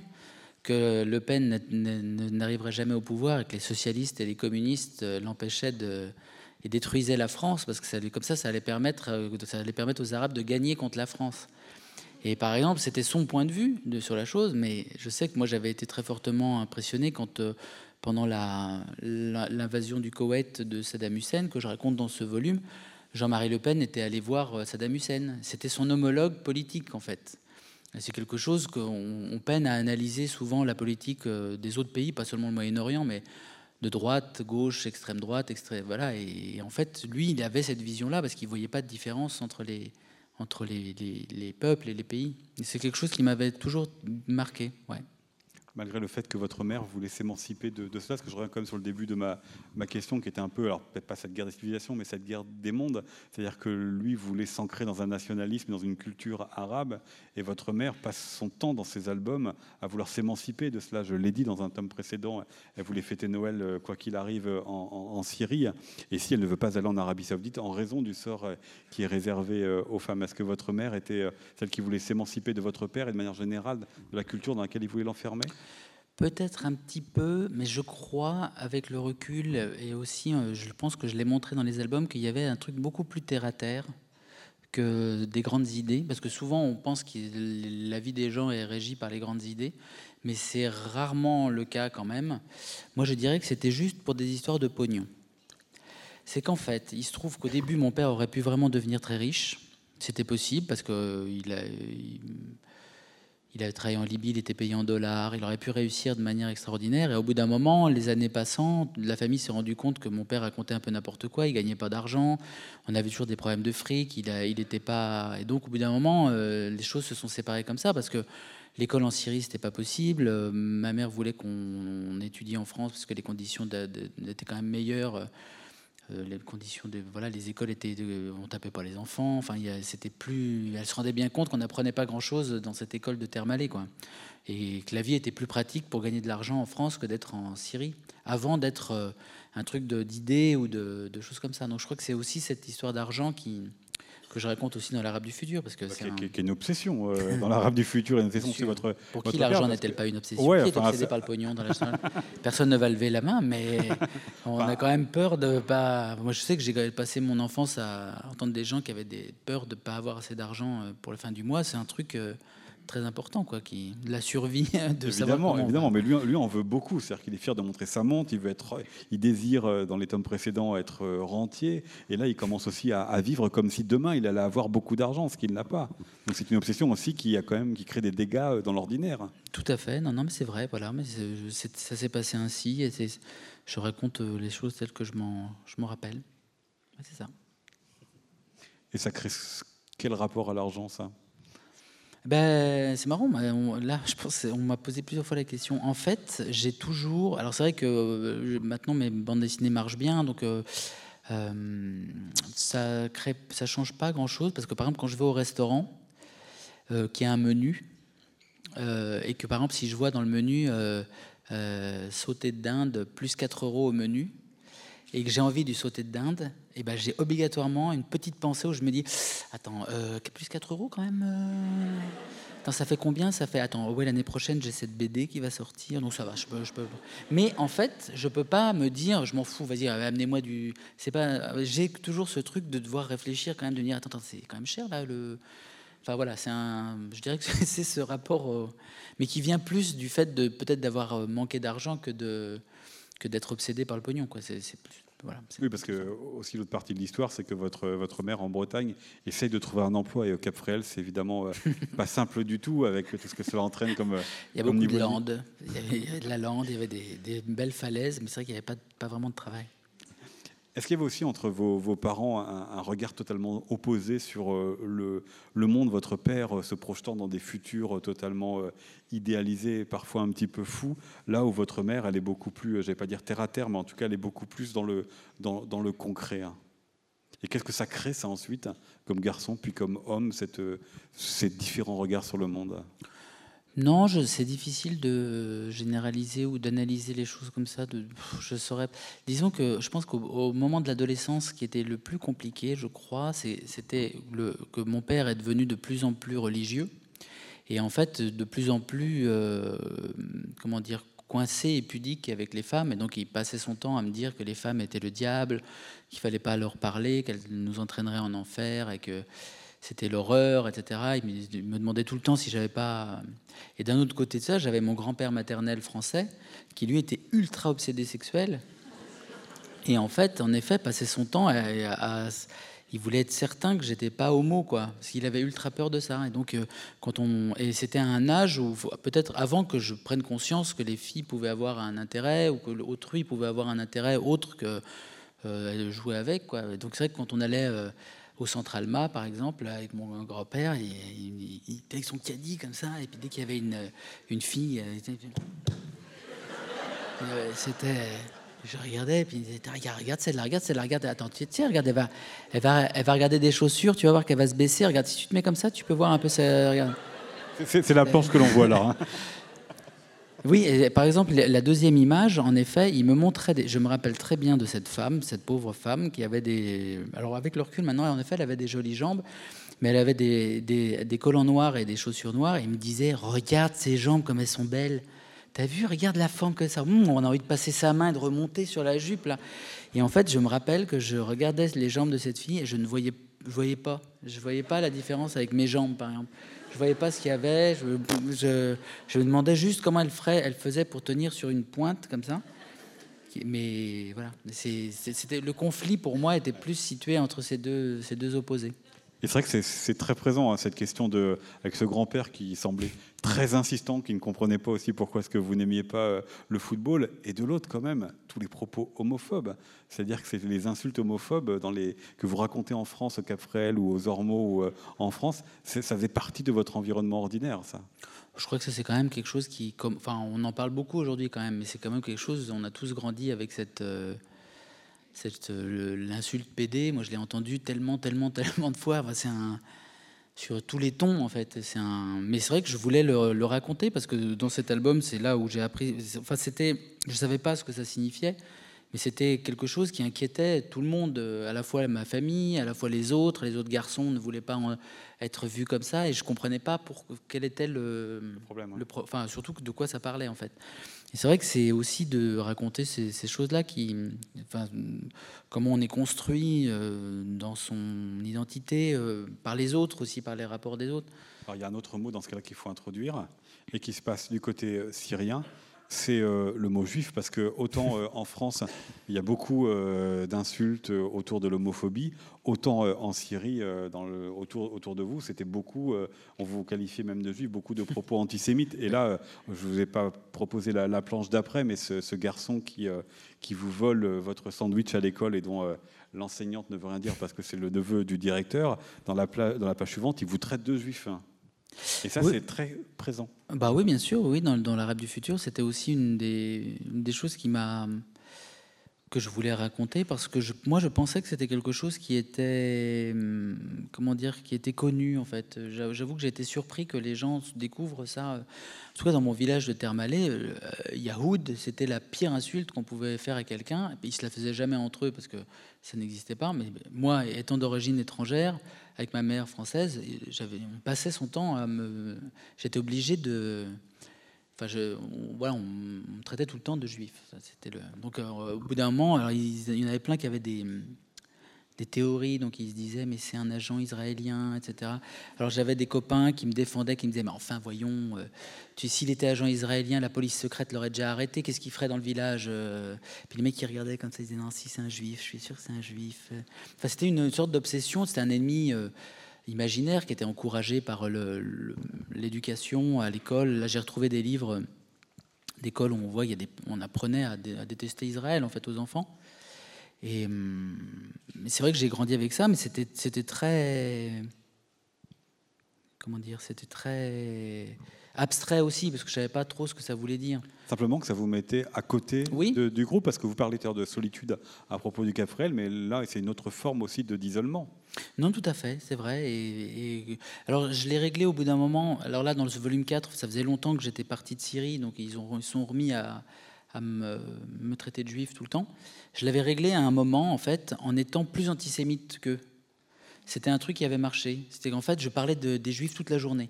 que Le Pen n'arriverait jamais au pouvoir et que les socialistes et les communistes euh, l'empêchaient de et détruisaient la France parce que ça, comme ça, ça allait permettre, ça allait permettre aux Arabes de gagner contre la France. Et par exemple, c'était son point de vue sur la chose, mais je sais que moi j'avais été très fortement impressionné quand, euh, pendant l'invasion du Koweït de Saddam Hussein, que je raconte dans ce volume, Jean-Marie Le Pen était allé voir euh, Saddam Hussein. C'était son homologue politique en fait. C'est quelque chose qu'on peine à analyser souvent la politique euh, des autres pays, pas seulement le Moyen-Orient, mais de droite, gauche, extrême droite, extrême voilà. Et, en fait, lui, il avait cette vision-là parce qu'il voyait pas de différence entre les, entre les, les, peuples et les pays. c'est quelque chose qui m'avait toujours marqué. Ouais
malgré le fait que votre mère voulait s'émanciper de, cela, parce que je reviens quand même sur le début de ma, ma question, qui était un peu, alors peut-être pas cette guerre des civilisations, mais cette guerre des mondes, c'est-à-dire que lui voulait s'ancrer dans un nationalisme, dans une culture arabe, et votre mère passe son temps dans ses albums à vouloir s'émanciper de cela. Je l'ai dit dans un tome précédent, elle voulait fêter Noël, euh, quoi qu'il arrive, en, Syrie, et si elle ne veut pas aller en Arabie Saoudite, en raison du sort euh, qui est réservé euh, aux femmes. Est-ce que votre mère était celle qui voulait s'émanciper de votre père et de manière générale de la culture dans laquelle il voulait l'enfermer?
Peut-être un petit peu, mais je crois, avec le recul, et aussi, euh, je pense que je l'ai montré dans les albums, qu'il y avait un truc beaucoup plus terre à terre que des grandes idées, parce que souvent on pense que la vie des gens est régie par les grandes idées, mais c'est rarement le cas quand même. Moi, je dirais que c'était juste pour des histoires de pognon. C'est qu'en fait, il se trouve qu'au début, mon père aurait pu vraiment devenir très riche. C'était possible parce a, il avait travaillé en Libye, il était payé en dollars, il aurait pu réussir de manière extraordinaire. Et au bout d'un moment, les années passant, la famille s'est rendu compte que mon père racontait un peu n'importe quoi, il gagnait pas d'argent, on avait toujours des problèmes de fric, il n'était pas. Et donc, au bout d'un moment, euh, les choses se sont séparées comme ça parce que l'école en Syrie, c'était pas possible. Euh, ma mère voulait qu'on étudie en France parce que les conditions étaient quand même meilleures. Euh, les conditions de voilà les écoles étaient on tapait pas les enfants. Enfin c'était plus elle se rendait bien compte qu'on n'apprenait pas grand chose dans cette école de Termalé quoi. Et que la vie était plus pratique pour gagner de l'argent en France que d'être en Syrie avant d'être euh, un truc d'idées ou de, choses comme ça. Donc je crois que c'est aussi cette histoire d'argent qui que je raconte aussi dans l'Arabe du futur, parce que
Bah,
c'est
qui,
un-
une obsession euh, dans l'arabe du futur. Une obsession, c'est votre.
Pour
votre
qui l'argent n'est-elle
que-
pas une obsession
Ouais,
Qui est
enfin,
obsédé par le pognon dans la Personne ne va lever la main, mais on a quand même peur de pas. Moi, je sais que j'ai passé mon enfance à entendre des gens qui avaient des peurs de pas avoir assez d'argent euh, pour la fin du mois. C'est un truc euh, très important, quoi, qui la survie de
Évidemment, évidemment, mais lui, lui en veut beaucoup. C'est-à-dire qu'il est fier de montrer sa montre. Il veut être, il désire euh, dans les tomes précédents être euh, rentier. Et là, il commence aussi à, à vivre comme si demain il allait avoir beaucoup d'argent, ce qu'il n'a pas. Donc c'est une obsession aussi qui a quand même qui crée des dégâts euh, dans l'ordinaire.
Tout à fait. Non, non, mais c'est vrai. Voilà, mais ça s'est passé ainsi. Et je raconte les choses telles que je m'en, je m'en rappelle. C'est ça.
Et ça crée quel rapport à l'argent, ça?
Ben, c'est marrant. on- là, je pense, on m'a posé plusieurs fois la question. En fait, j'ai toujours. Alors, c'est vrai que euh, maintenant mes bandes dessinées marchent bien, donc euh, euh, ça crée, ça change pas grand-chose parce que par exemple, quand je vais au restaurant, qui a un menu, et que par exemple, si je vois dans le menu sauté de dinde plus 4 euros au menu, et que j'ai envie du sauté de dinde, et ben j'ai obligatoirement une petite pensée où je me dis attends euh, plus 4 euros quand même euh. Attends, ça fait combien? Ça fait attends ouais l'année prochaine j'ai cette BD qui va sortir donc ça va je peux je peux. Mais en fait je peux pas me dire je m'en fous vas-y amenez-moi du c'est pas j'ai toujours ce truc de devoir réfléchir quand même de dire attends, c'est quand même cher là le Enfin voilà, c'est un, je dirais que c'est ce rapport, mais qui vient plus du fait de peut-être d'avoir euh, manqué d'argent que de que d'être obsédé par le pognon. Quoi. C'est, voilà.
Oui, parce que aussi l'autre partie de l'histoire, c'est que votre, votre mère en Bretagne essaye de trouver un emploi et au Cap Fréhel, c'est évidemment euh, pas simple du tout avec tout ce que cela entraîne comme. euh,
Il y a beaucoup de landes, il y, avait, il y avait de la lande, il y avait des, des belles falaises, mais c'est vrai qu'il n'y avait pas, pas vraiment de travail.
Est-ce qu'il y avait aussi entre vos, parents un, regard totalement opposé sur euh, le, monde, votre père euh, se projetant dans des futurs euh, totalement idéalisés, parfois un petit peu fous, là où votre mère, elle est beaucoup plus, je vais pas dire terre à terre, mais en tout cas, elle est beaucoup plus dans le, concret. hein. Et qu'est-ce que ça crée, ça, ensuite, comme garçon, puis comme homme, ces différents regards sur le monde?
Non, c'est difficile de généraliser ou d'analyser les choses comme ça. Je saurais. Disons que je pense qu'au au moment de l'adolescence, ce qui était le plus compliqué, je crois, c'était que mon père est devenu de plus en plus religieux et en fait de plus en plus, euh, comment dire, coincé et pudique avec les femmes. Et donc il passait son temps à me dire que les femmes étaient le diable, qu'il fallait pas leur parler, qu'elles nous entraîneraient en enfer et que c'était l'horreur, etc. Il me, demandait tout le temps si j'avais pas. Et d'un autre côté de ça, j'avais mon grand-père maternel français qui lui était ultra obsédé sexuel. Et en fait, en effet, passait son temps à, à- il voulait être certain que j'étais pas homo, quoi, parce qu'il avait ultra peur de ça. Et donc, euh, quand on, et c'était à un âge où peut-être avant que je prenne conscience que les filles pouvaient avoir un intérêt ou que autrui pouvait avoir un intérêt autre que euh, jouer avec, quoi. Et donc c'est vrai que quand on allait euh, au Centre Alma, par exemple, avec mon grand-père, il, il, il était avec son caddie comme ça, et puis dès qu'il y avait une, une fille, euh, c'était. Je regardais, et puis il disait Regarde, regarde celle-là, regarde celle-là, regarde, attends, tiens, tiens, regarde, elle va, elle, va, elle va regarder des chaussures, tu vas voir qu'elle va se baisser. Regarde, si tu te mets comme ça, tu peux voir un peu ça.
C'est la planche que l'on voit là. hein.
Oui, par exemple, la deuxième image, en effet, il me montrait. Je me rappelle très bien de cette femme, cette pauvre femme, qui avait des. Alors, avec le recul, maintenant, en effet, elle avait des jolies jambes, mais elle avait des, collants noirs et des chaussures noires. Et il me disait Regarde ses jambes, comme elles sont belles. T'as vu Regarde la forme que ça. Hum, on a envie de passer sa main et de remonter sur la jupe, là. Et en fait, je me rappelle que je regardais les jambes de cette fille et je ne voyais, je voyais pas. Je voyais pas la différence avec mes jambes, par exemple. Je voyais pas ce qu'il y avait. Je, me demandais juste comment elle, faisait pour tenir sur une pointe comme ça. Mais voilà, c'était le conflit pour moi était plus situé entre ces deux opposés.
C'est vrai que c'est- très présent, hein, cette question de, avec ce grand-père qui semblait très insistant, qui ne comprenait pas aussi pourquoi est-ce que vous n'aimiez pas euh, le football, et de l'autre quand même, tous les propos homophobes. C'est-à-dire que c'est les insultes homophobes que vous racontez en France, au Cap Fréhel ou aux Ormeaux euh, en France, ça faisait partie de votre environnement ordinaire, ça.
Je crois que ça c'est quand même quelque chose qui, enfin, on en parle beaucoup aujourd'hui quand même, mais c'est quand même quelque chose. On a tous grandi avec cette, euh, l'insulte PD. Moi, je l'ai entendu tellement, tellement, tellement de fois. Enfin, c'est un sur tous les tons en fait. C'est un. Mais c'est vrai que je voulais le, le raconter parce que dans cet album, c'est là où j'ai appris. Enfin, c'était, je savais pas ce que ça signifiait. Mais c'était quelque chose qui inquiétait tout le monde, à la fois ma famille, à la fois les autres. Les autres garçons ne voulaient pas être vus comme ça, et je comprenais pas pour quel était le,
problème.
Le enfin, surtout de quoi ça parlait en fait. C'est vrai que c'est aussi de raconter ces, choses-là qui, comment on est construit euh, dans son identité euh, par les autres aussi, par les rapports des autres.
Il y a un autre mot dans ce cas-là qu'il faut introduire et qui se passe du côté euh, syrien c'est euh, le mot juif, parce que autant euh, en France, il y a beaucoup euh, d'insultes autour de l'homophobie, autant en Syrie, autour, de vous, c'était beaucoup, on vous qualifiait même de juif, beaucoup de propos antisémites. Et là, je ne vous ai pas proposé la, planche d'après, mais ce, garçon qui, qui vous vole votre sandwich à l'école et dont l'enseignante ne veut rien dire parce que c'est le neveu du directeur, dans la, dans la page suivante, il vous traite de juif. Et ça, c'est très présent.
Bah oui, bien sûr. Oui, dans, dans l'arabe du futur, c'était aussi une des, une des choses qui m'a que je voulais raconter parce que moi je pensais que c'était quelque chose qui était hum, comment dire qui était connu en fait. J'avoue que j'ai été surpris que les gens découvrent ça en tout cas dans mon village de Termalé euh, Yahoud c'était la pire insulte qu'on pouvait faire à quelqu'un. Ils se la faisaient jamais entre eux parce que ça n'existait pas. Mais moi étant d'origine étrangère avec ma mère française j'avais on passait son temps à me j'étais obligé de Enfin, je, on, voilà, on, me traitait tout le temps de juif. C'était le... Donc, euh, au bout d'un moment, alors, il, y en avait plein qui avaient des, des théories, donc ils se disaient, mais c'est un agent israélien, etc. Alors, j'avais des copains qui me défendaient, qui me disaient, mais enfin, voyons, euh, s'il était agent israélien, la police secrète l'aurait déjà arrêté, qu'est-ce qu'il ferait dans le village euh? Puis les mecs qui regardaient comme ça, ils disaient, non, si c'est un juif, je suis sûr que c'est un juif. Enfin, c'était une sorte d'obsession, c'était un ennemi imaginaire qui était encouragé par l'éducation à l'école. Là, j'ai retrouvé des livres d'école où on voit, on apprenait à, détester Israël en fait aux enfants. Et hum, c'est vrai que j'ai grandi avec ça, mais c'était très, comment dire, c'était très abstrait aussi, parce que je savais pas trop ce que ça voulait dire.
Simplement que ça vous mettait à côté du groupe, parce que vous parlez de solitude à propos du Cafrel, mais là, c'est une autre forme aussi de d'isolement.
Non, tout à fait, c'est vrai. Et, alors, je l'ai réglé au bout d'un moment. Alors là, dans ce volume 4, ça faisait longtemps que j'étais parti de Syrie, donc ils, ont, ils sont remis à, me, me, traiter de juif tout le temps. Je l'avais réglé à un moment, en fait, en étant plus antisémite qu'eux. C'était un truc qui avait marché. C'était qu'en fait, je parlais de, des juifs toute la journée.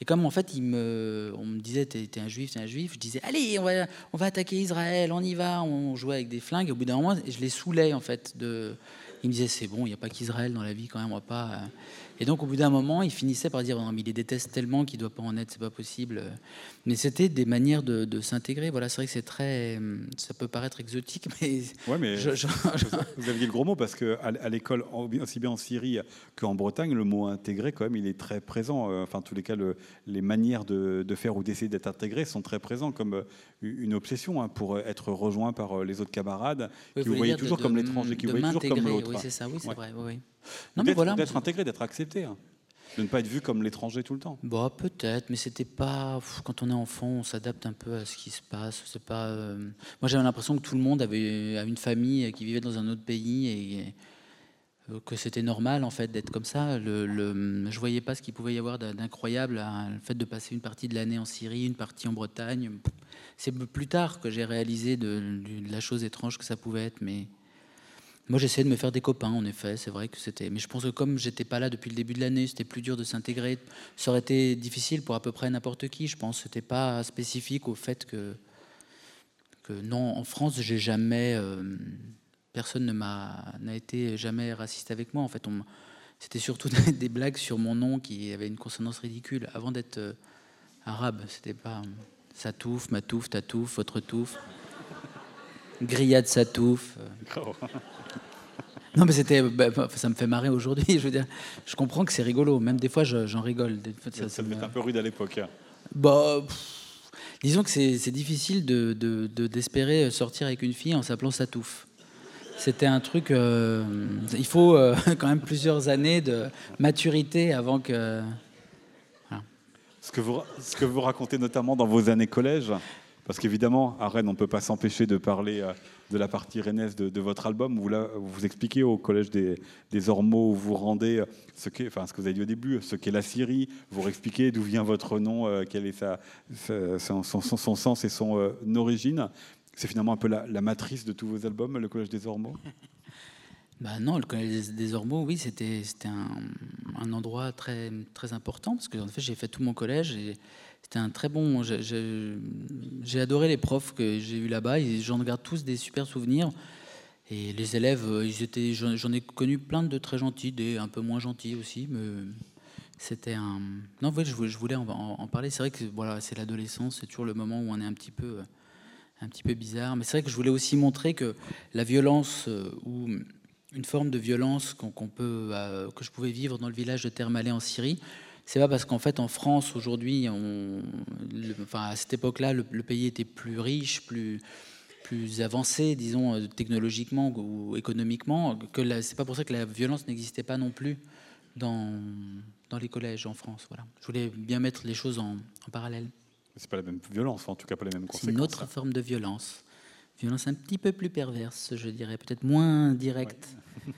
Et comme en fait, il me, on me disait, t'es, es un juif, t'es un juif, je disais, allez, on va, on va attaquer Israël, on y va. On jouait avec des flingues. Et au bout d'un moment, je les saoulais en fait de, il me disait c'est bon, il n'y a pas qu'Israël dans la vie quand même, on va pas. Euh. Et donc au bout d'un moment, il finissait par dire non mais il les déteste tellement qu'il doit pas en être, c'est pas possible. Mais c'était des manières de, s'intégrer. Voilà, c'est vrai que c'est très, ça peut paraître exotique, mais.
Ouais, mais vous aviez le gros mot parce que à l'école, aussi bien en Syrie qu'en Bretagne, le mot intégré quand même, il est très présent. Euh, enfin, en tous les cas, les manières de, faire ou d'essayer d'être intégré sont très présents comme euh, une obsession hein, pour être rejoint par les autres camarades qui vous, voyez toujours comme l'étranger, qui vous voyez toujours comme l'autre.
Oui, c'est ça, oui, c'est vrai. Oui,
Non, mais voilà. D'être intégré, d'être accepté. Hein. De ne pas être vu comme l'étranger tout le temps.
Bah, peut-être, mais c'était pas. Quand on est enfant, on s'adapte un peu à ce qui se passe. C'est pas. Euh, moi, j'avais l'impression que tout le monde avait une famille qui vivait dans un autre pays et, euh, que c'était normal en fait d'être comme ça. Le, le, je voyais pas ce qu'il pouvait y avoir d'incroyable le fait de passer une partie de l'année en Syrie, une partie en Bretagne. C'est plus tard que j'ai réalisé de, la chose étrange que ça pouvait être, mais moi, j'essayais de me faire des copains, en effet. C'est vrai que c'était. Mais je pense que comme j'étais pas là depuis le début de l'année, c'était plus dur de s'intégrer. Ça aurait été difficile pour à peu près n'importe qui. Je pense c'était pas spécifique au fait que que non, en France, j'ai jamais. Euh, personne ne m'a n'a été jamais raciste avec moi. En fait, c'était surtout des blagues sur mon nom qui avaient une consonance ridicule. Avant d'être euh, arabe, c'était pas ça touffe, ma touffe, ta touffe, votre touffe. Grillade, ça touffe. Non, mais c'était, bah, ça me fait marrer aujourd'hui. Je veux dire, je comprends que c'est rigolo. Même des fois, j'en rigole.
Ça, ça, devait être un peu rude à l'époque. Hein.
Bah, disons que c'est difficile de, d'espérer sortir avec une fille en s'appelant Satouf. C'était un truc. Euh, il faut euh, quand même plusieurs années de maturité avant que.
Ce que, vous, ce que vous racontez notamment dans vos années collège, parce qu'évidemment, à Rennes, on ne peut pas s'empêcher de parler euh, de la partie rennaise de, votre album, où là, vous expliquez au Collège des, Ormeaux, où vous rendez euh, ce, enfin, ce que vous avez dit au début, ce qu'est la Syrie, vous expliquez d'où vient votre nom, euh, quel est son, sens et son origine. C'est finalement un peu la, matrice de tous vos albums, le Collège des Ormeaux?
Bah non, le Collège des Ormeaux, oui, c'était un, endroit très, très important parce que en fait j'ai fait tout mon collège c'était un très bon. J'ai adoré les profs que j'ai eu là-bas. J'en garde tous des super souvenirs. Et les élèves, ils étaient, j'en ai connu plein de très gentils, des un peu moins gentils aussi. Mais c'était un. Non, je voulais en, en parler. C'est vrai que voilà, c'est l'adolescence, c'est toujours le moment où on est un petit peu, un petit peu bizarre. Mais c'est vrai que je voulais aussi montrer que la violence euh, ou une forme de violence qu'on peut, euh, que je pouvais vivre dans le village de Termalé en Syrie, c'est pas parce qu'en fait en France aujourd'hui, enfin à cette époque-là, le, pays était plus riche, plus plus avancé, disons euh, technologiquement ou économiquement, que c'est pas pour ça que la violence n'existait pas non plus dans dans les collèges en France. Voilà. Je voulais bien mettre les choses en, en parallèle.
C'est pas la même violence, en tout cas pas les mêmes conséquences.
C'est une autre forme de violence. Violence un petit peu plus perverse, je dirais, peut-être moins directe.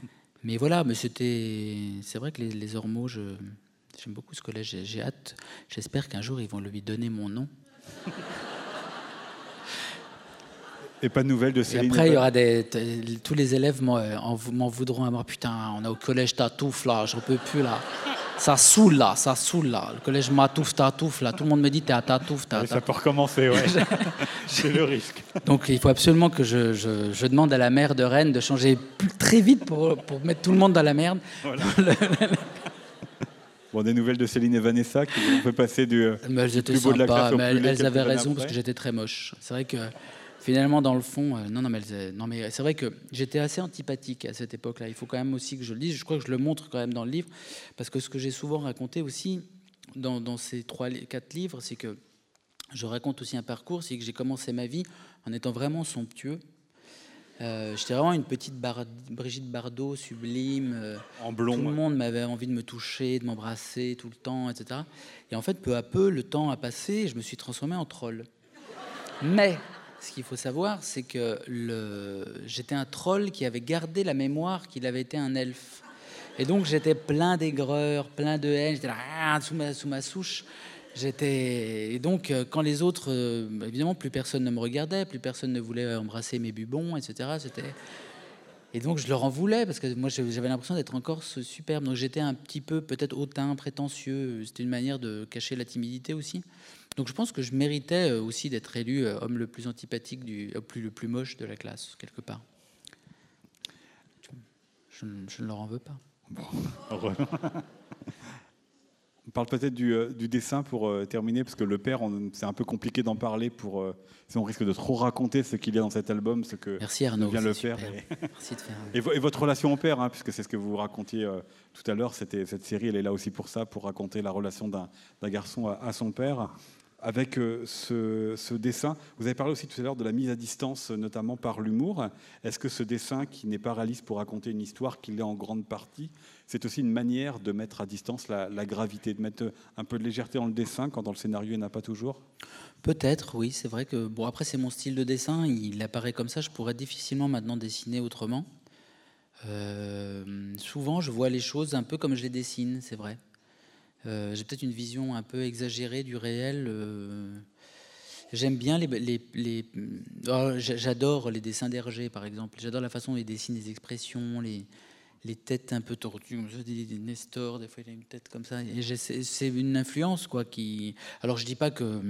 Mais voilà, mais c'était, c'est vrai que les, les Ormeaux, je, j'aime beaucoup ce collège. J'ai hâte. J'espère qu'un jour ils vont lui donner mon nom.
Et pas de nouvelles de Céline.
Et après, il y aura des, tous les élèves m'en voudront à moi. Putain, on a au collège Tatouf là, j'en peux plus là. Ça saoule là, ça saoule là. Le collège Matouf, Tatouf là, tout le monde me dit t'es à Tatouf.
ça peut recommencer, ouais. C'est le risque.
Donc il faut absolument que je, je, demande à la maire de Rennes de changer très vite pour, pour, mettre tout le monde dans la merde.
Bon, des nouvelles de Céline et Vanessa qui ont fait passer du,
mais elles plus beau de la classe mais elles, avaient raison parce que j'étais très moche. C'est vrai que finalement, dans le fond, euh, non, non, mais, non, mais c'est vrai que j'étais assez antipathique à cette époque-là. Il faut quand même aussi que je le dise. Je crois que je le montre quand même dans le livre, parce que ce que j'ai souvent raconté aussi dans, ces trois, quatre livres, c'est que je raconte aussi un parcours, c'est que j'ai commencé ma vie en étant vraiment somptueux. Euh, j'étais vraiment une petite Brigitte Bardot sublime. Euh,
en blond.
Tout le monde m'avait envie de me toucher, de m'embrasser tout le temps, etc. Et en fait, peu à peu, le temps a passé et je me suis transformé en troll. Mais ce qu'il faut savoir, c'est que j'étais un troll qui avait gardé la mémoire qu'il avait été un elfe. Et donc j'étais plein d'aigreur, plein de haine, j'étais là ah, sous ma, sous ma souche. J'étais et donc euh, quand les autres, euh, évidemment, plus personne ne me regardait, plus personne ne voulait embrasser mes bubons, etc. Et donc je leur en voulais parce que moi j'avais l'impression d'être encore superbe. Donc j'étais un petit peu peut-être hautain, prétentieux. C'était une manière de cacher la timidité aussi. Donc je pense que je méritais euh, aussi d'être élu homme le plus antipathique, le plus moche de la classe, quelque part. Je, ne leur en veux pas.
on parle peut-être du, dessin pour terminer, parce que le père, c'est un peu compliqué d'en parler pour, si on risque de trop raconter ce qu'il y a dans cet album, ce que
Merci Arnaud,
vient le faire. Et... votre relation au père, hein, puisque c'est ce que vous racontiez tout à l'heure, cette série, elle est là aussi pour ça, pour raconter la relation d'un garçon à, son père avec euh, ce, dessin. Vous avez parlé aussi tout à l'heure de la mise à distance, notamment par l'humour. Est-ce que ce dessin, qui n'est pas réaliste pour raconter une histoire, qu'il est en grande partie, c'est aussi une manière de mettre à distance la, gravité, de mettre un peu de légèreté dans le dessin quand dans le scénario il n'y en a pas toujours?
Peut-être, oui. C'est vrai que, bon, après, c'est mon style de dessin. Il apparaît comme ça. Je pourrais difficilement maintenant dessiner autrement. Euh, souvent, je vois les choses un peu comme je les dessine, c'est vrai. Euh, j'ai peut-être une vision un peu exagérée du réel. Euh. J'aime bien les. oh, J'adore les dessins d'Hergé, par exemple. J'adore la façon dont il dessine les expressions, les, les têtes un peu comme ça, des, des Nestor, des fois il a une tête comme ça. Et c'est une influence, quoi, qui... Alors je dis pas que,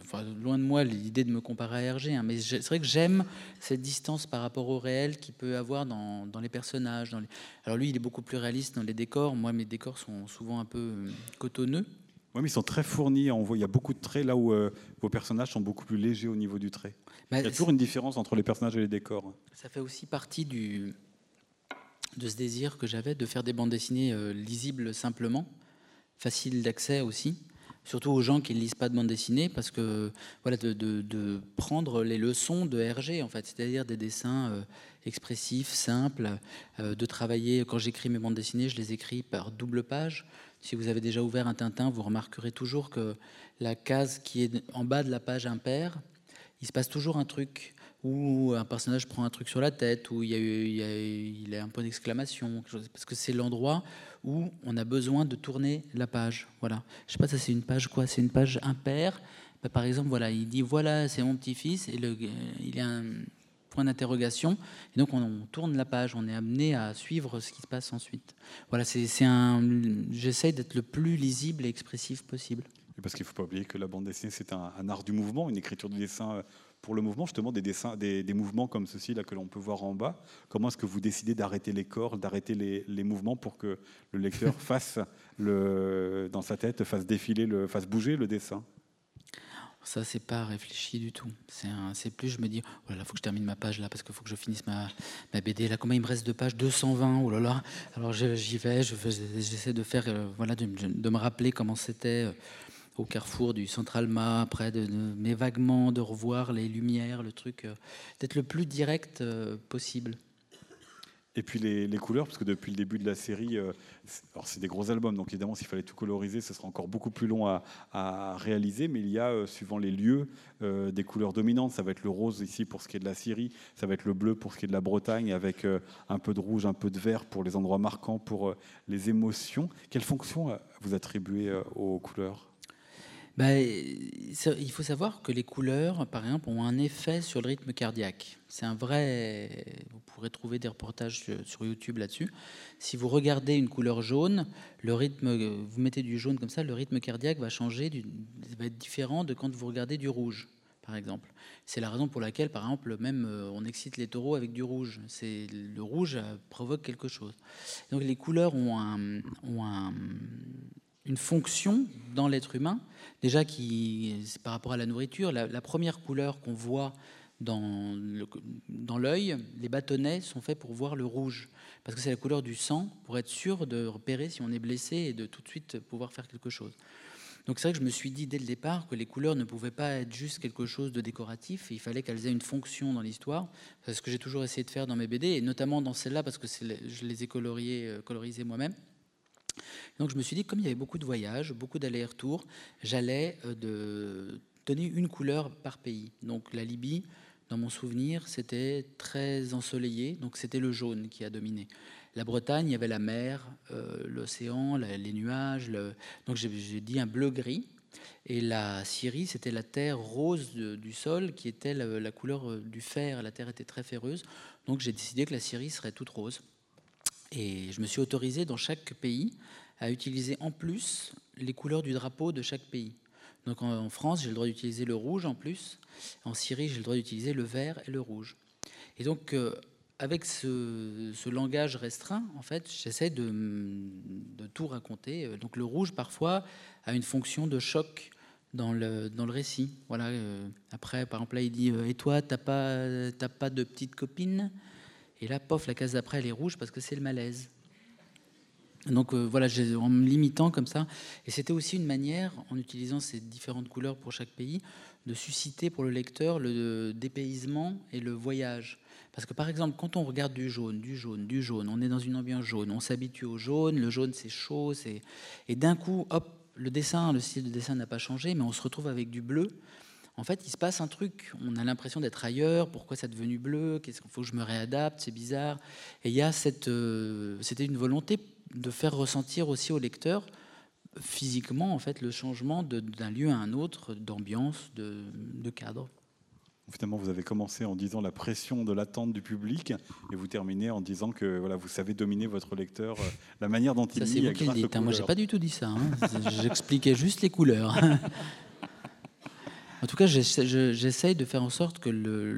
enfin, loin de moi l'idée de me comparer à Hergé, hein, mais c'est vrai que j'aime cette distance par rapport au réel qu'il peut avoir dans, dans les personnages. Dans les... Alors lui, il est beaucoup plus réaliste dans les décors. Moi, mes décors sont souvent un peu euh, cotonneux.
Oui, mais ils sont très fournis. On voit, il y a beaucoup de traits là où euh, vos personnages sont beaucoup plus légers au niveau du trait. Bah, il y a toujours une différence entre les personnages et les décors.
Ça fait aussi partie du, de ce désir que j'avais de faire des bandes dessinées euh, lisibles simplement, faciles d'accès aussi, surtout aux gens qui ne lisent pas de bandes dessinées, parce que voilà, de, prendre les leçons de Hergé, en fait, c'est-à-dire des dessins euh, expressifs, simples, euh, de travailler. Quand j'écris mes bandes dessinées, je les écris par double page. Si vous avez déjà ouvert un Tintin, vous remarquerez toujours que la case qui est en bas de la page impaire, il se passe toujours un truc où un personnage prend un truc sur la tête, où il a, un point d'exclamation, parce que c'est l'endroit où on a besoin de tourner la page. Voilà. Je sais pas, ça c'est une page quoi? C'est une page impaire, Bah, par exemple, voilà, il dit voilà, c'est mon petit-fils, et il a un point d'interrogation, et donc on, tourne la page, on est amené à suivre ce qui se passe ensuite. Voilà, c'est un, j'essaie d'être le plus lisible et expressif possible.
Parce qu'il ne faut pas oublier que la bande dessinée, c'est un, un, art du mouvement, une écriture du dessin euh, pour le mouvement, justement des, dessins, des, mouvements comme ceci là que l'on peut voir en bas. Comment est-ce que vous décidez d'arrêter les corps, d'arrêter les, mouvements pour que le lecteur fasse le, dans sa tête, fasse défiler, le, fasse bouger le dessin?
Ça, c'est pas réfléchi du tout. C'est plus, je me dis, oh là là, faut que je termine ma page là parce qu'il faut que je finisse ma, ma, BD. Là, combien il me reste de pages 220. Oh là là. Alors j'y vais, j'essaie de faire, euh, voilà, de, de, me rappeler comment c'était. Euh, au carrefour du Centralma, après de, mes vaguement de revoir les lumières, le truc, euh, d'être le plus direct euh, possible.
Et puis les, couleurs, parce que depuis le début de la série, euh, c'est des gros albums, donc évidemment s'il fallait tout coloriser, ce sera encore beaucoup plus long à, réaliser, mais il y a, suivant les lieux, des couleurs dominantes. Ça va être le rose ici pour ce qui est de la Syrie, ça va être le bleu pour ce qui est de la Bretagne, avec un peu de rouge, un peu de vert pour les endroits marquants, pour les émotions. Quelle fonction vous attribuez aux couleurs?
Bah, il faut savoir que les couleurs, par exemple, ont un effet sur le rythme cardiaque. C'est un vrai. Vous pourrez trouver des reportages sur YouTube là-dessus. Si vous regardez une couleur jaune, le rythme, vous mettez du jaune comme ça, le rythme cardiaque va changer, va être différent de quand vous regardez du rouge, par exemple. C'est la raison pour laquelle, par exemple, même euh, on excite les taureaux avec du rouge. C'est le rouge euh, provoque quelque chose. Donc les couleurs ont un, ont un une fonction dans l'être humain, déjà par rapport à la nourriture, la, première couleur qu'on voit dans l'œil, les bâtonnets sont faits pour voir le rouge, parce que c'est la couleur du sang, pour être sûr de repérer si on est blessé et de tout de suite pouvoir faire quelque chose. Donc c'est vrai que je me suis dit dès le départ que les couleurs ne pouvaient pas être juste quelque chose de décoratif, il fallait qu'elles aient une fonction dans l'histoire. C'est ce que j'ai toujours essayé de faire dans mes BD, et notamment dans celle-là, parce que je les ai coloriées, euh, colorisées moi-même. Donc je me suis dit, comme il y avait beaucoup de voyages, beaucoup d'allers-retours, j'allais euh, donner une couleur par pays. Donc la Libye, dans mon souvenir, c'était très ensoleillé, donc c'était le jaune qui a dominé. La Bretagne, il y avait la mer, euh, l'océan, les nuages. Donc j'ai dit un bleu-gris. Et la Syrie, c'était la terre rose du sol qui était la, la, couleur euh, du fer. La terre était très ferreuse. Donc j'ai décidé que la Syrie serait toute rose. Et je me suis autorisé dans chaque pays à utiliser en plus les couleurs du drapeau de chaque pays. Donc en France, j'ai le droit d'utiliser le rouge en plus. En Syrie, j'ai le droit d'utiliser le vert et le rouge. Et donc, euh, avec ce, langage restreint, en fait, j'essaie de, tout raconter. Donc le rouge, parfois, a une fonction de choc dans le, dans le récit. Voilà. Euh, après, par exemple, là, il dit euh, Et toi, t'as pas, pas de petite copine? Et là, pof, la case d'après, elle est rouge parce que c'est le malaise. Donc euh, voilà, en me limitant comme ça. Et c'était aussi une manière, en utilisant ces différentes couleurs pour chaque pays, de susciter pour le lecteur le dépaysement et le voyage. Parce que par exemple, quand on regarde du jaune, du jaune, du jaune, on est dans une ambiance jaune, on s'habitue au jaune, le jaune c'est chaud, et d'un coup, hop, le dessin, le style de dessin n'a pas changé, mais on se retrouve avec du bleu. En fait, il se passe un truc. On a l'impression d'être ailleurs. Pourquoi c'est devenu bleu? Qu'est-ce qu'il faut que je me réadapte? C'est bizarre. Et il y a cette, euh, c'était une volonté de faire ressentir aussi au lecteur physiquement en fait le changement d'un lieu à un autre, d'ambiance, de, cadre.
Finalement, vous avez commencé en disant la pression de l'attente du public, et vous terminez en disant que voilà, vous savez dominer votre lecteur, euh, la manière dont il
lit.
Ça, c'est
hein. Moi, j'ai pas du tout dit ça. Hein. J'expliquais juste les couleurs. En tout cas, j'essaye de faire en sorte que le,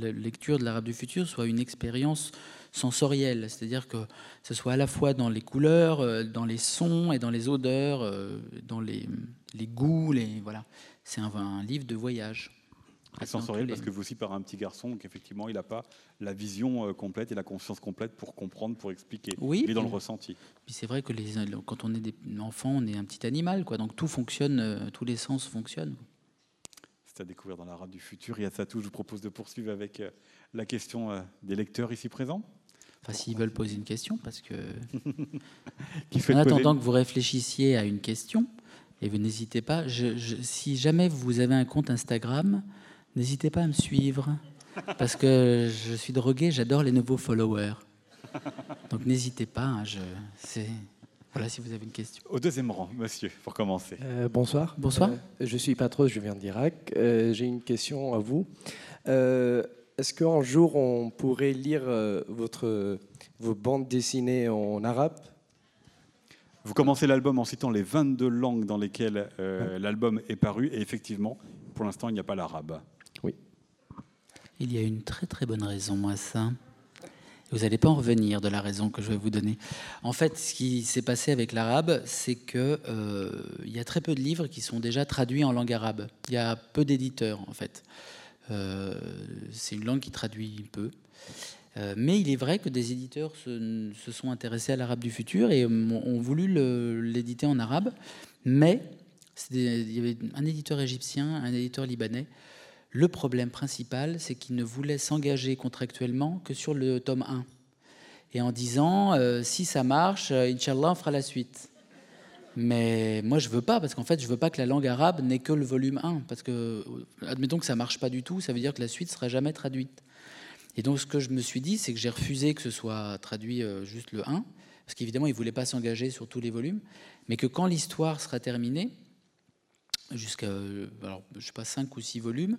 la lecture de l'Arabe du futur soit une expérience sensorielle, c'est-à-dire que ce soit à la fois dans les couleurs, euh, dans les sons et dans les odeurs, euh, dans les, les goûts, les voilà. C'est un, livre de voyage.
sensoriel parce que vous aussi par un petit garçon, donc effectivement il n'a pas la vision euh, complète et la conscience complète pour comprendre, pour expliquer.
Oui.
Il est dans le ressenti.
Puis c'est vrai que les, quand on est des enfants, on est un petit animal, quoi. Donc tout fonctionne, tous les sens fonctionnent
à découvrir dans la rade du futur. Et à tout, je vous propose de poursuivre avec euh, la question euh, des lecteurs ici présents.
Enfin, s'ils veulent poser une question, parce que. en attendant que vous réfléchissiez à une question, et vous n'hésitez pas, si jamais vous avez un compte Instagram, n'hésitez pas à me suivre, parce que je suis drogué, j'adore les nouveaux followers. Donc n'hésitez pas, hein, je, Voilà, si vous avez une question.
Au deuxième rang, monsieur, pour commencer.
Euh, bonsoir.
Bonsoir.
Euh, je suis Patros, je viens d'Irak. Euh, J'ai une question à vous. Euh, Est-ce qu'un jour on pourrait lire euh, votre, vos bandes dessinées en arabe?
Vous commencez l'album en citant les 22 langues dans lesquelles euh, l'album est paru, et effectivement, pour l'instant, il n'y a pas l'arabe.
Il y a une très très bonne raison à ça. Vous n'allez pas en revenir de la raison que je vais vous donner. En fait, ce qui s'est passé avec l'arabe, c'est que euh, y a très peu de livres qui sont déjà traduits en langue arabe. Il y a peu d'éditeurs en fait. Euh, c'est une langue qui traduit peu. Euh, mais il est vrai que des éditeurs se, sont intéressés à l'arabe du futur et ont, voulu l'éditer en arabe. Mais il y avait un éditeur égyptien, un éditeur libanais. Le problème principal, c'est qu'il ne voulait s'engager contractuellement que sur le tome 1. Et en disant, euh, si ça marche, euh, Inch'Allah, on fera la suite. Mais moi, je veux pas, parce qu'en fait, je veux pas que la langue arabe n'ait que le volume 1. Parce que, euh, admettons que ça marche pas du tout, ça veut dire que la suite sera jamais traduite. Et donc, ce que je me suis dit, c'est que j'ai refusé que ce soit traduit juste le 1, parce qu'évidemment, il voulait pas s'engager sur tous les volumes, mais que quand l'histoire sera terminée, jusqu'à, euh, alors, je sais pas, 5 ou 6 volumes,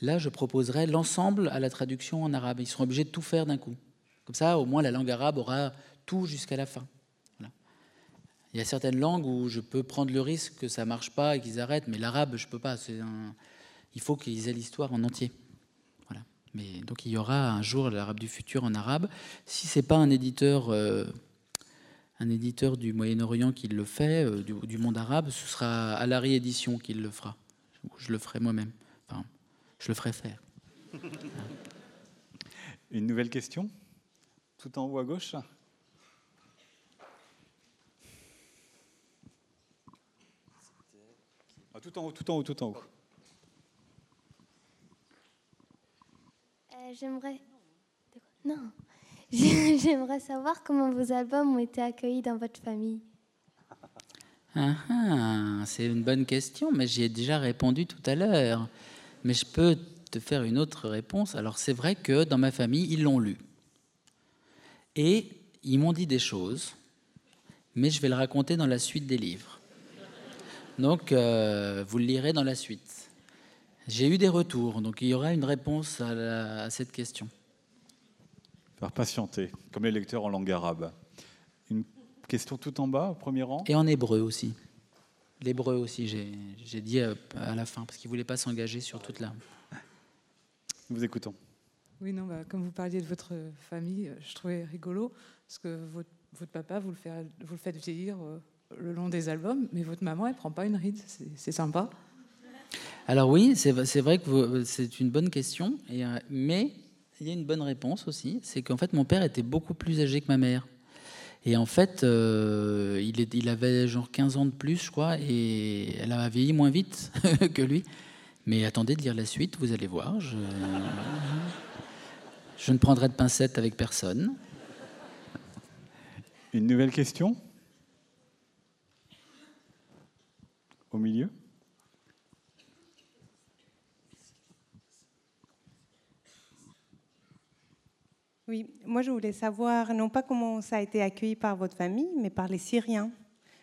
là, je proposerai l'ensemble à la traduction en arabe. Ils seront obligés de tout faire d'un coup. Comme ça, au moins, la langue arabe aura tout jusqu'à la fin. Voilà. Il y a certaines langues où je peux prendre le risque que ça marche pas et qu'ils arrêtent, mais l'arabe, je peux pas. Un... Il faut qu'ils aient l'histoire en entier. Voilà. Mais donc, il y aura un jour l'arabe du futur en arabe. Si c'est pas un éditeur, euh, un éditeur du Moyen-Orient qui le fait, euh, du, du monde arabe, ce sera à la réédition qu'il le fera. Je le ferai moi-même. Enfin, je le ferai faire.
Une nouvelle question? Tout en haut à gauche? Ah, Tout en haut, tout en haut, tout en haut.
Euh, J'aimerais. Non. J'ai- J'aimerais savoir comment vos albums ont été accueillis dans votre famille.
Ah, ah, c'est une bonne question, mais j'y ai déjà répondu tout à l'heure. Mais je peux te faire une autre réponse. Alors c'est vrai que dans ma famille, ils l'ont lu. Et ils m'ont dit des choses, mais je vais le raconter dans la suite des livres. Donc euh, vous le lirez dans la suite. J'ai eu des retours, donc il y aura une réponse à cette question.
Faire patienter, comme les lecteurs en langue arabe. Une question tout en bas, au premier rang?
Et en hébreu aussi. L'hébreu aussi, j'ai dit euh, à la fin, parce qu'ils ne voulaient pas s'engager sur toute la...
Nous vous écoutons.
Oui, non, bah, comme vous parliez de votre famille, euh, je trouvais rigolo, parce que votre, votre papa, vous le, fait, vous le faites vieillir euh, le long des albums, mais votre maman, elle prend pas une ride, c'est sympa.
Alors oui, c'est vrai que c'est une bonne question, et, euh, mais il y a une bonne réponse aussi, c'est qu'en fait mon père était beaucoup plus âgé que ma mère. Et en fait, euh, il, avait genre 15 ans de plus, je crois, et elle a vieilli moins vite que lui. Mais attendez de lire la suite, vous allez voir. Je, je ne prendrai de pincettes avec personne.
Une nouvelle question? Au milieu?
Oui, moi je voulais savoir, non pas comment ça a été accueilli par votre famille, mais par les Syriens.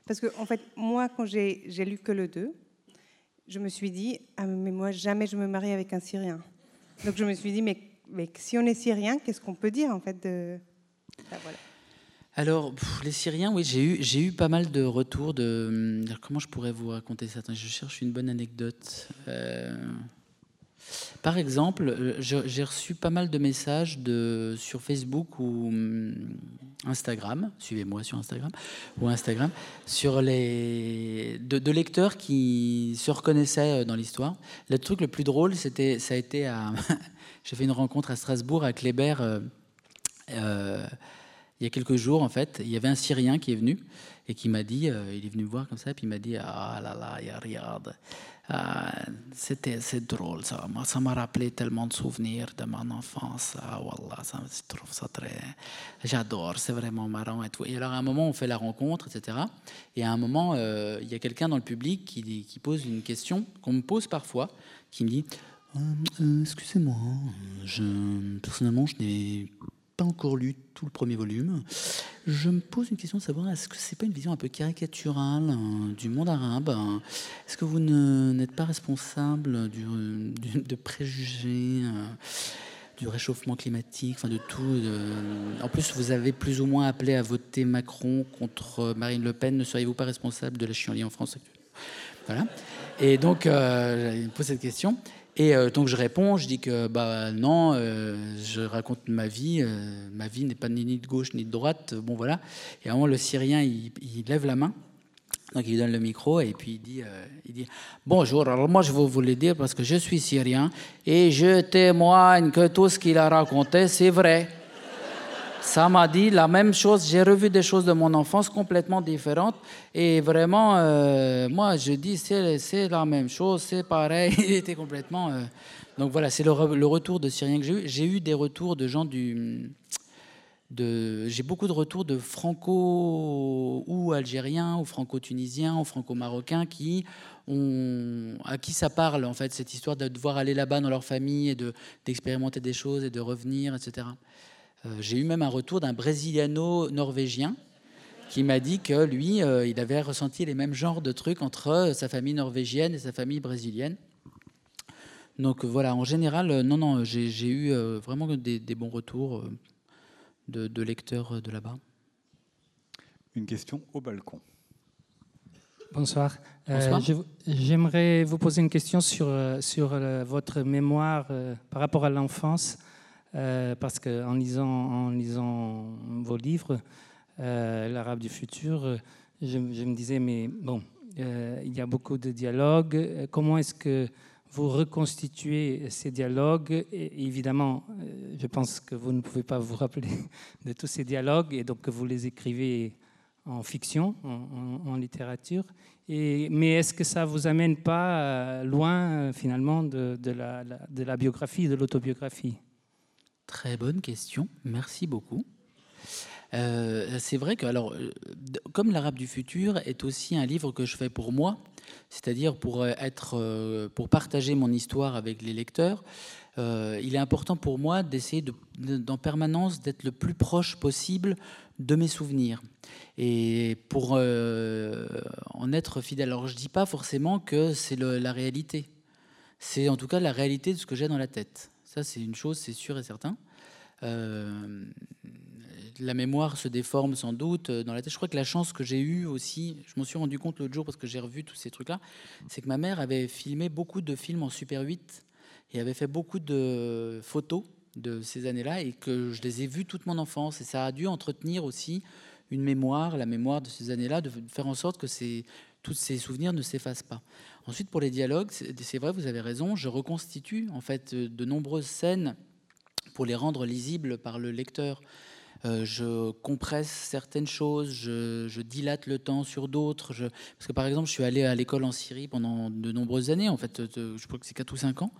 Parce que, en fait, moi, quand j'ai lu que le 2, je me suis dit, ah, mais moi, jamais je me marie avec un Syrien. Donc je me suis dit, mais, mais si on est Syrien, qu'est-ce qu'on peut dire, en fait de...
Alors, les Syriens, oui, j'ai eu, eu pas mal de retours de. hum, alors, comment je pourrais vous raconter ça? Attends, Je cherche une bonne anecdote. Euh, Par exemple, euh, j'ai reçu pas mal de messages sur Facebook ou hum, Instagram, suivez-moi sur Instagram, ou Instagram, sur les, de, lecteurs qui se reconnaissaient euh, dans l'histoire. Le truc le plus drôle, ça a été à. j'ai fait une rencontre à Strasbourg à Kléber. euh, il y a quelques jours, en fait, il y avait un Syrien qui est venu et qui m'a dit, il est venu me voir comme ça, puis il m'a dit, ah là là, ya Riyad, ah, c'était c'est drôle ça, moi ça m'a rappelé tellement de souvenirs de mon enfance, ah wallah, ça, je trouve ça très, j'adore, c'est vraiment marrant et tout. Et alors à un moment, on fait la rencontre, etc. Et à un moment, euh, il y a quelqu'un dans le public qui, pose une question qu'on me pose parfois, qui me dit, Euh, euh, excusez-moi, je, personnellement, je n'ai pas encore lu tout le premier volume. Je me pose une question de savoir est-ce que c'est pas une vision un peu caricaturale hein, du monde arabe hein? Est-ce que vous n'êtes pas responsable du, de préjugés euh, du réchauffement climatique, enfin de tout. En plus, vous avez plus ou moins appelé à voter Macron contre Marine Le Pen. Ne seriez-vous pas responsable de la chienlit en France? Voilà. Et donc, euh, il me pose cette question. Et euh, donc je réponds, je dis que bah non, euh, je raconte ma vie, ma vie n'est pas ni de gauche ni de droite, bon voilà. Et à un moment le Syrien il, lève la main, donc il lui donne le micro et puis il dit, il dit bonjour. Alors moi je vais vous le dire parce que je suis Syrien et je témoigne que tout ce qu'il a raconté c'est vrai ça m'a dit la même chose. J'ai revu des choses de mon enfance complètement différentes. Et vraiment, euh, moi, je dis, c'est la même chose, c'est pareil. Il était complètement. Euh, donc voilà, c'est le, retour de Syriens que j'ai eu. J'ai eu des retours de gens du. De... J'ai beaucoup de retours de franco ou algériens, ou franco-tunisiens, ou franco-marocains qui ont... à qui ça parle, en fait, cette histoire de devoir aller là-bas dans leur famille et d'expérimenter des choses et de revenir, etc. Euh, j'ai eu même un retour d'un brésiliano-norvégien qui m'a dit que lui, euh, il avait ressenti les mêmes genres de trucs entre euh, sa famille norvégienne et sa famille brésilienne. Donc voilà, en général, non, non, j'ai eu vraiment des, bons retours de, lecteurs de là-bas.
Une question au balcon.
Bonsoir. J'aimerais vous poser une question sur, sur votre mémoire par rapport à l'enfance. Euh, parce qu'en lisant, en lisant vos livres, euh, l'arabe du futur, je, me disais, mais bon, euh, il y a beaucoup de dialogues. Comment est-ce que vous reconstituez ces dialogues? Évidemment, je pense que vous ne pouvez pas vous rappeler de tous ces dialogues et donc que vous les écrivez en fiction, en, littérature. Mais est-ce que ça vous amène pas loin finalement de la biographie, de l'autobiographie?
Très bonne question, merci beaucoup. Euh, c'est vrai que, alors, euh, comme l'Arabe du futur est aussi un livre que je fais pour moi, c'est-à-dire pour euh, être, pour partager mon histoire avec les lecteurs, il est important pour moi d'essayer de, en permanence d'être le plus proche possible de mes souvenirs et pour en être fidèle. Alors, je dis pas forcément que c'est la réalité. C'est en tout cas la réalité de ce que j'ai dans la tête. Ça, c'est une chose, c'est sûr et certain. Euh, la mémoire se déforme sans doute euh, dans la tête. Je crois que la chance que j'ai eue aussi, je m'en suis rendu compte l'autre jour parce que j'ai revu tous ces trucs-là, c'est que ma mère avait filmé beaucoup de films en Super 8 et avait fait beaucoup de photos de ces années-là et que je les ai vus toute mon enfance. Et ça a dû entretenir aussi une mémoire, la mémoire de ces années-là, de faire en sorte que ces, tous ces souvenirs ne s'effacent pas. Ensuite, pour les dialogues, c'est vrai, vous avez raison, je reconstitue en fait de nombreuses scènes pour les rendre lisibles par le lecteur. Euh, je compresse certaines choses, je, dilate le temps sur d'autres. Parce que par exemple, je suis allé à l'école en Syrie pendant de nombreuses années, en fait, je crois que c'est 4 ou 5 ans.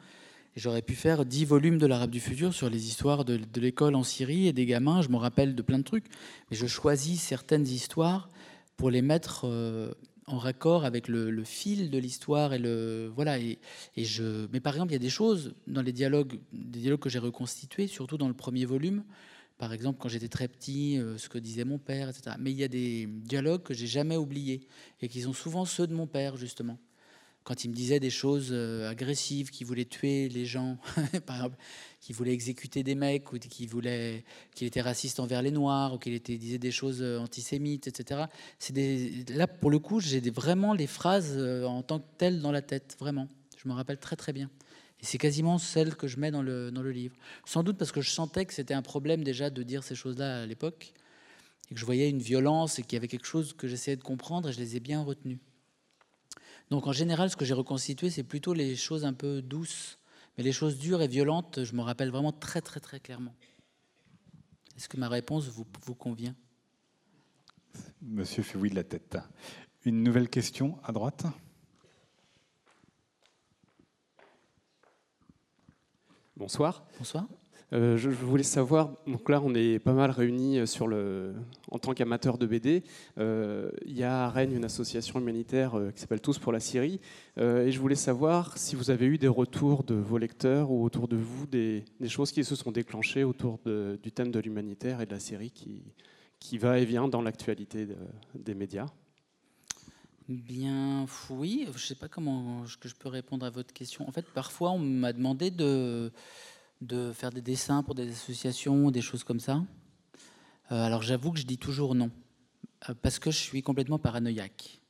J'aurais pu faire 10 volumes de l'Arabe du futur sur les histoires de, l'école en Syrie et des gamins. Je me rappelle de plein de trucs. Mais je choisis certaines histoires pour les mettre euh, en raccord avec le, fil de l'histoire et le voilà et, je mais par exemple il y a des choses dans les dialogues des dialogues que j'ai reconstitués surtout dans le premier volume. Par exemple quand j'étais très petit euh, ce que disait mon père etc mais il y a des dialogues que j'ai jamais oubliés et qui sont souvent ceux de mon père justement quand il me disait des choses euh, agressives, qui voulait tuer les gens, par exemple, qui voulait exécuter des mecs, ou qui voulait, qu'il était raciste envers les Noirs, ou qu'il disait des choses euh, antisémites, etc. C'est là, pour le coup, j'ai vraiment les phrases euh, en tant que telles dans la tête, vraiment. Je me rappelle très très bien. Et c'est quasiment celle que je mets dans le, dans le livre. Sans doute parce que je sentais que c'était un problème déjà de dire ces choses-là à l'époque, et que je voyais une violence et qu'il y avait quelque chose que j'essayais de comprendre, et je les ai bien retenues. Donc en général, ce que j'ai reconstitué, c'est plutôt les choses un peu douces. Mais les choses dures et violentes, je me rappelle vraiment très très très clairement. Est-ce que ma réponse vous, vous convient?
Monsieur fait oui de la tête. Une nouvelle question à droite?
Bonsoir.
Bonsoir.
Euh, je, voulais savoir, donc là on est pas mal réunis euh, en tant qu'amateurs de BD. Euh, il y a à Rennes une association humanitaire qui s'appelle Tous pour la Syrie. et je voulais savoir si vous avez eu des retours de vos lecteurs ou autour de vous des, choses qui se sont déclenchées autour du thème de l'humanitaire et de la Syrie qui, qui va et vient dans l'actualité des médias
Bien, oui, je ne sais pas comment que je peux répondre à votre question. En fait, parfois, on m'a demandé de, de faire des dessins pour des associations, des choses comme ça. Euh, alors, j'avoue que je dis toujours non, euh, parce que je suis complètement paranoïaque.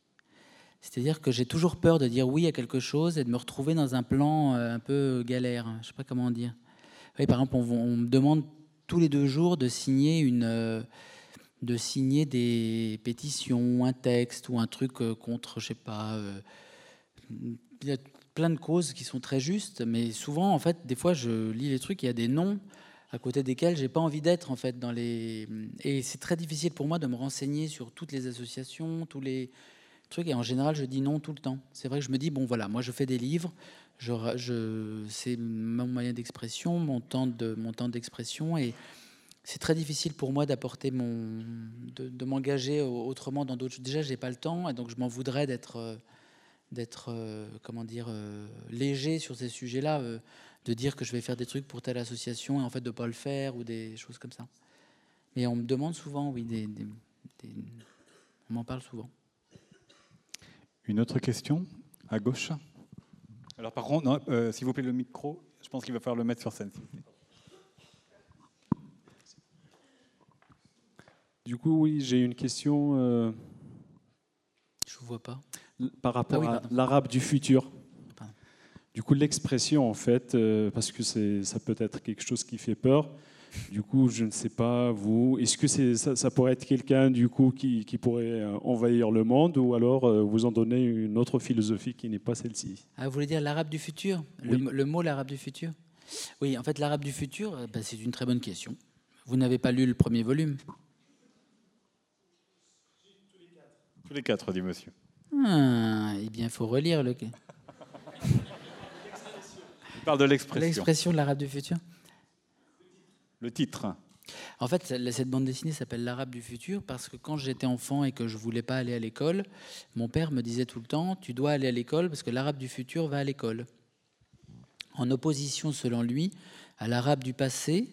C'est-à-dire que j'ai toujours peur de dire oui à quelque chose et de me retrouver dans un plan euh, un peu galère. Je ne sais pas comment dire. Oui, par exemple, on, me demande tous les deux jours de signer une de signer des pétitions, un texte ou un truc contre, je sais pas. Plein de causes qui sont très justes, mais souvent, en fait, des fois, je lis les trucs, il y a des noms à côté desquels j'ai pas envie d'être en fait dans les et c'est très difficile pour moi de me renseigner sur toutes les associations, tous les trucs et en général je dis non tout le temps. C'est vrai que je me dis bon voilà, moi je fais des livres, c'est mon moyen d'expression, mon temps de d'expression et c'est très difficile pour moi d'apporter mon, de, m'engager autrement dans d'autres. Déjà, j'ai pas le temps, et donc je m'en voudrais d'être, euh, d'être, euh, comment dire, euh, léger sur ces sujets-là, de dire que je vais faire des trucs pour telle association et en fait de pas le faire ou des choses comme ça. Mais on me demande souvent, oui, des, on m'en parle souvent.
Une autre question à gauche? Alors par contre, s'il vous plaît le micro, je pense qu'il va falloir le mettre sur scène.
Du coup, oui, j'ai une question. Euh,
Je vous vois pas.
Par rapport ah à l'arabe du futur. Du coup, l'expression, en fait, euh, parce que ça peut être quelque chose qui fait peur. Du coup, je ne sais pas, vous, est-ce que ça, ça, pourrait être quelqu'un, du coup, qui, pourrait euh, envahir le monde, ou alors vous en donnez une autre philosophie qui n'est pas celle-ci?
Ah, Vous voulez dire l'arabe du futur? Le, mot l'arabe du futur? Oui, en fait, l'arabe du futur, ben, c'est une très bonne question. Vous n'avez pas lu le premier volume?
Tous les quatre, dit monsieur.
Ah, eh bien, il faut relire le. Il
parle de l'expression.
L'expression de l'arabe du futur.
Le titre.
En fait, cette bande dessinée s'appelle L'arabe du futur parce que quand j'étais enfant et que je voulais pas aller à l'école, mon père me disait tout le temps Tu dois aller à l'école parce que l'arabe du futur va à l'école. En opposition, selon lui, à l'arabe du passé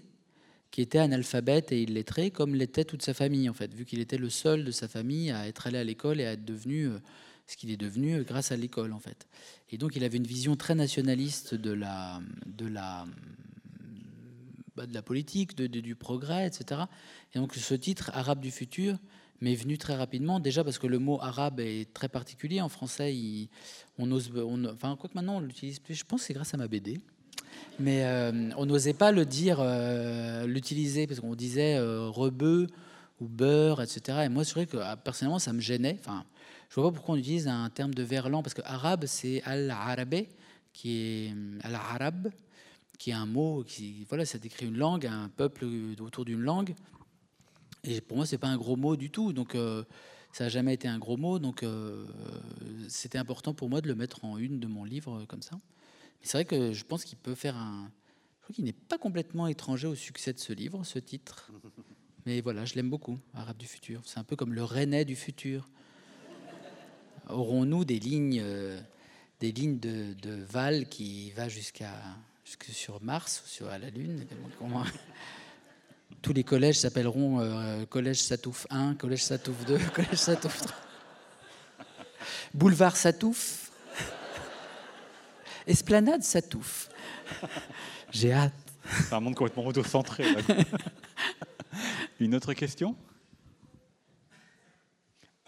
qui était analphabète et illettré, comme l'était toute sa famille, en fait, vu qu'il était le seul de sa famille à être allé à l'école et à être devenu euh, ce qu'il est devenu euh, grâce à l'école, en fait. Et donc, il avait une vision très nationaliste de la, de la, bah, de la politique, de, du progrès, etc. Et donc, ce titre, Arabe du futur, m'est venu très rapidement, déjà parce que le mot arabe est très particulier. En français, on ose. enfin, quoi que maintenant, on l'utilise plus. Je pense que c'est grâce à ma BD. Mais euh, on n'osait pas le dire, euh, l'utiliser, parce qu'on disait rebeu ou beurre, etc. Et moi, c'est vrai que ah, personnellement, ça me gênait. Enfin, je vois pas pourquoi on utilise un terme de verlan, parce que arabe, c'est al-arabe, qui est al-arabe, qui est un mot qui, voilà, ça décrit une langue, un peuple autour d'une langue. Et pour moi, c'est pas un gros mot du tout. Donc, ça n'a jamais été un gros mot. Donc, c'était important pour moi de le mettre en une de mon livre comme ça. C'est vrai que je pense qu'il peut faire un. Je crois qu'il n'est pas complètement étranger au succès de ce livre, ce titre. Mais voilà, je l'aime beaucoup, Arabe du futur. C'est un peu comme le Rennais du futur. Aurons-nous des lignes, euh, des lignes de, de Val qui va jusqu'à sur Mars ou sur à la Lune? Tous les collèges s'appelleront euh, Collège Satouf 1, Collège Satouf 2, Collège Satouf 3. Boulevard Satouf. Esplanade Satouf. J'ai hâte.
C'est un monde complètement auto-centré. Une autre question?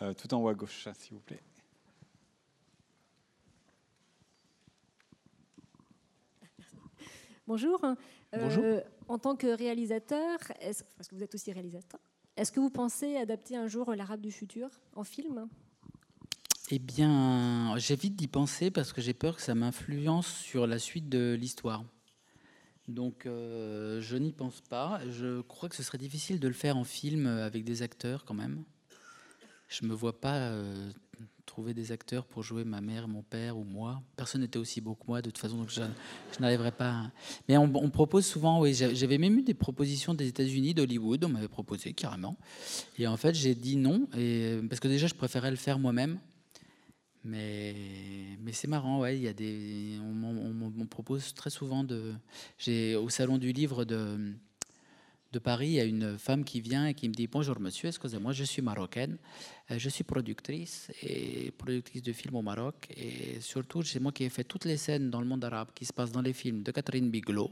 Euh, Tout en haut à gauche, s'il vous plaît.
Bonjour. Euh, en tant que réalisateur, parce que vous êtes aussi réalisateur, est-ce que vous pensez adapter un jour l'arabe du futur en film?
Eh bien, j'évite d'y penser parce que j'ai peur que ça m'influence sur la suite de l'histoire. Donc, euh, je n'y pense pas. Je crois que ce serait difficile de le faire en film avec des acteurs quand même. Je ne me vois pas euh, trouver des acteurs pour jouer ma mère, mon père ou moi. Personne n'était aussi beau que moi, de toute façon, donc je, n'arriverai pas. Mais on, on, propose souvent, oui, j'avais même eu des propositions des États-Unis, d'Hollywood, on m'avait proposé carrément. Et en fait, j'ai dit non, parce que déjà, je préférais le faire moi-même. Mais, mais c'est marrant, ouais, y a des, on, on, propose très souvent de. J'ai au salon du livre de, de Paris, il y a une femme qui vient et qui me dit Bonjour monsieur, excusez-moi, je suis marocaine, euh, je suis productrice et productrice de films au Maroc. Et surtout, c'est moi qui ai fait toutes les scènes dans le monde arabe qui se passent dans les films de Catherine Bigelow,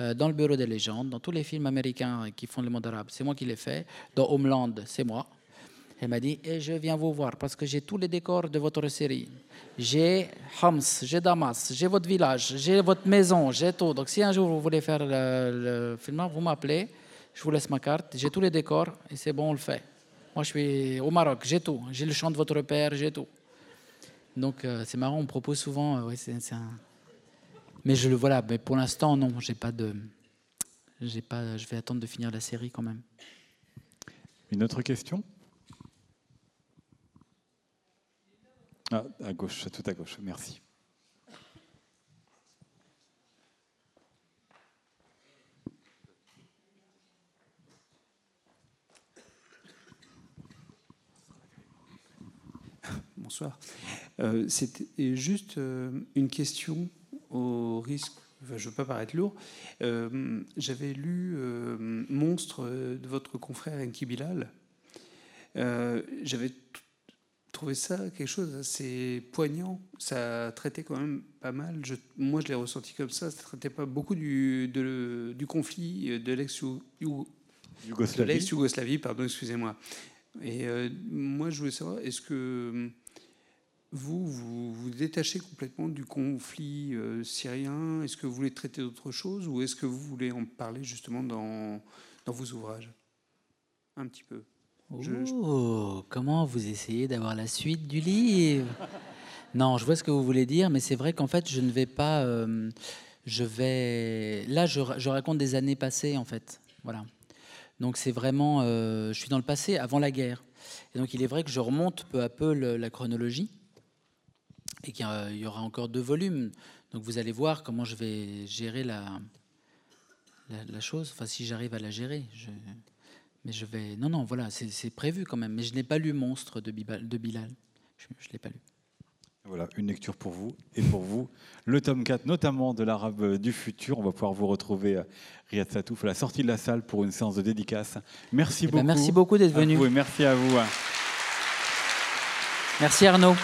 euh, dans Le Bureau des légendes, dans tous les films américains qui font le monde arabe. C'est moi qui les fais. Dans Homeland, c'est moi. Elle m'a dit, et je viens vous voir parce que j'ai tous les décors de votre série. J'ai Homs, j'ai Damas, j'ai votre village, j'ai votre maison, j'ai tout. Donc si un jour vous voulez faire le, film, vous m'appelez, je vous laisse ma carte, j'ai tous les décors et c'est bon, on le fait. Moi je suis au Maroc, j'ai tout. J'ai le chant de votre père, j'ai tout. Donc euh, c'est marrant, on me propose souvent, euh, mais je le voilà, mais pour l'instant non, j'ai pas de, j'ai pas, je vais attendre de finir la série quand même.
Une autre question? Ah, à gauche, tout à gauche, merci.
Bonsoir. Euh, C'était juste euh, une question au risque, je ne veux pas paraître lourd. Euh, j'avais lu Monstre de votre confrère Enki Bilal. J'avais trouvé ça quelque chose d'assez poignant. Ça traitait quand même pas mal. Je, moi, je l'ai ressenti comme ça. Ça traitait pas beaucoup du, du conflit de l'ex-Yougoslavie. pardon, excusez-moi. Et euh, moi, je voulais savoir, est-ce que vous, vous vous détachez complètement du conflit euh, syrien? Est-ce que vous voulez traiter d'autre chose Ou est-ce que vous voulez en parler justement dans, dans vos ouvrages? Un petit peu.
Oh, comment vous essayez d'avoir la suite du livre? Non, je vois ce que vous voulez dire, mais c'est vrai qu'en fait, je ne vais pas. Euh, je vais. Là, je, raconte des années passées, en fait. Voilà. Donc, c'est vraiment. Euh, je suis dans le passé, avant la guerre. Et donc, il est vrai que je remonte peu à peu la chronologie et qu'il y aura encore deux volumes. Donc, vous allez voir comment je vais gérer la, la, chose. Enfin, si j'arrive à la gérer. Mais je vais. Non, non, voilà, c'est prévu quand même. Mais je n'ai pas lu Monstre de, de Bilal. Je ne l'ai pas lu.
Voilà, une lecture pour vous et pour vous. Le tome 4, notamment de l'Arabe du futur. On va pouvoir vous retrouver, euh, Riyad Satouf, à la sortie de la salle pour une séance de dédicace. Merci eh ben, beaucoup.
merci beaucoup d'être venu.
et merci à vous.
Merci Arnaud.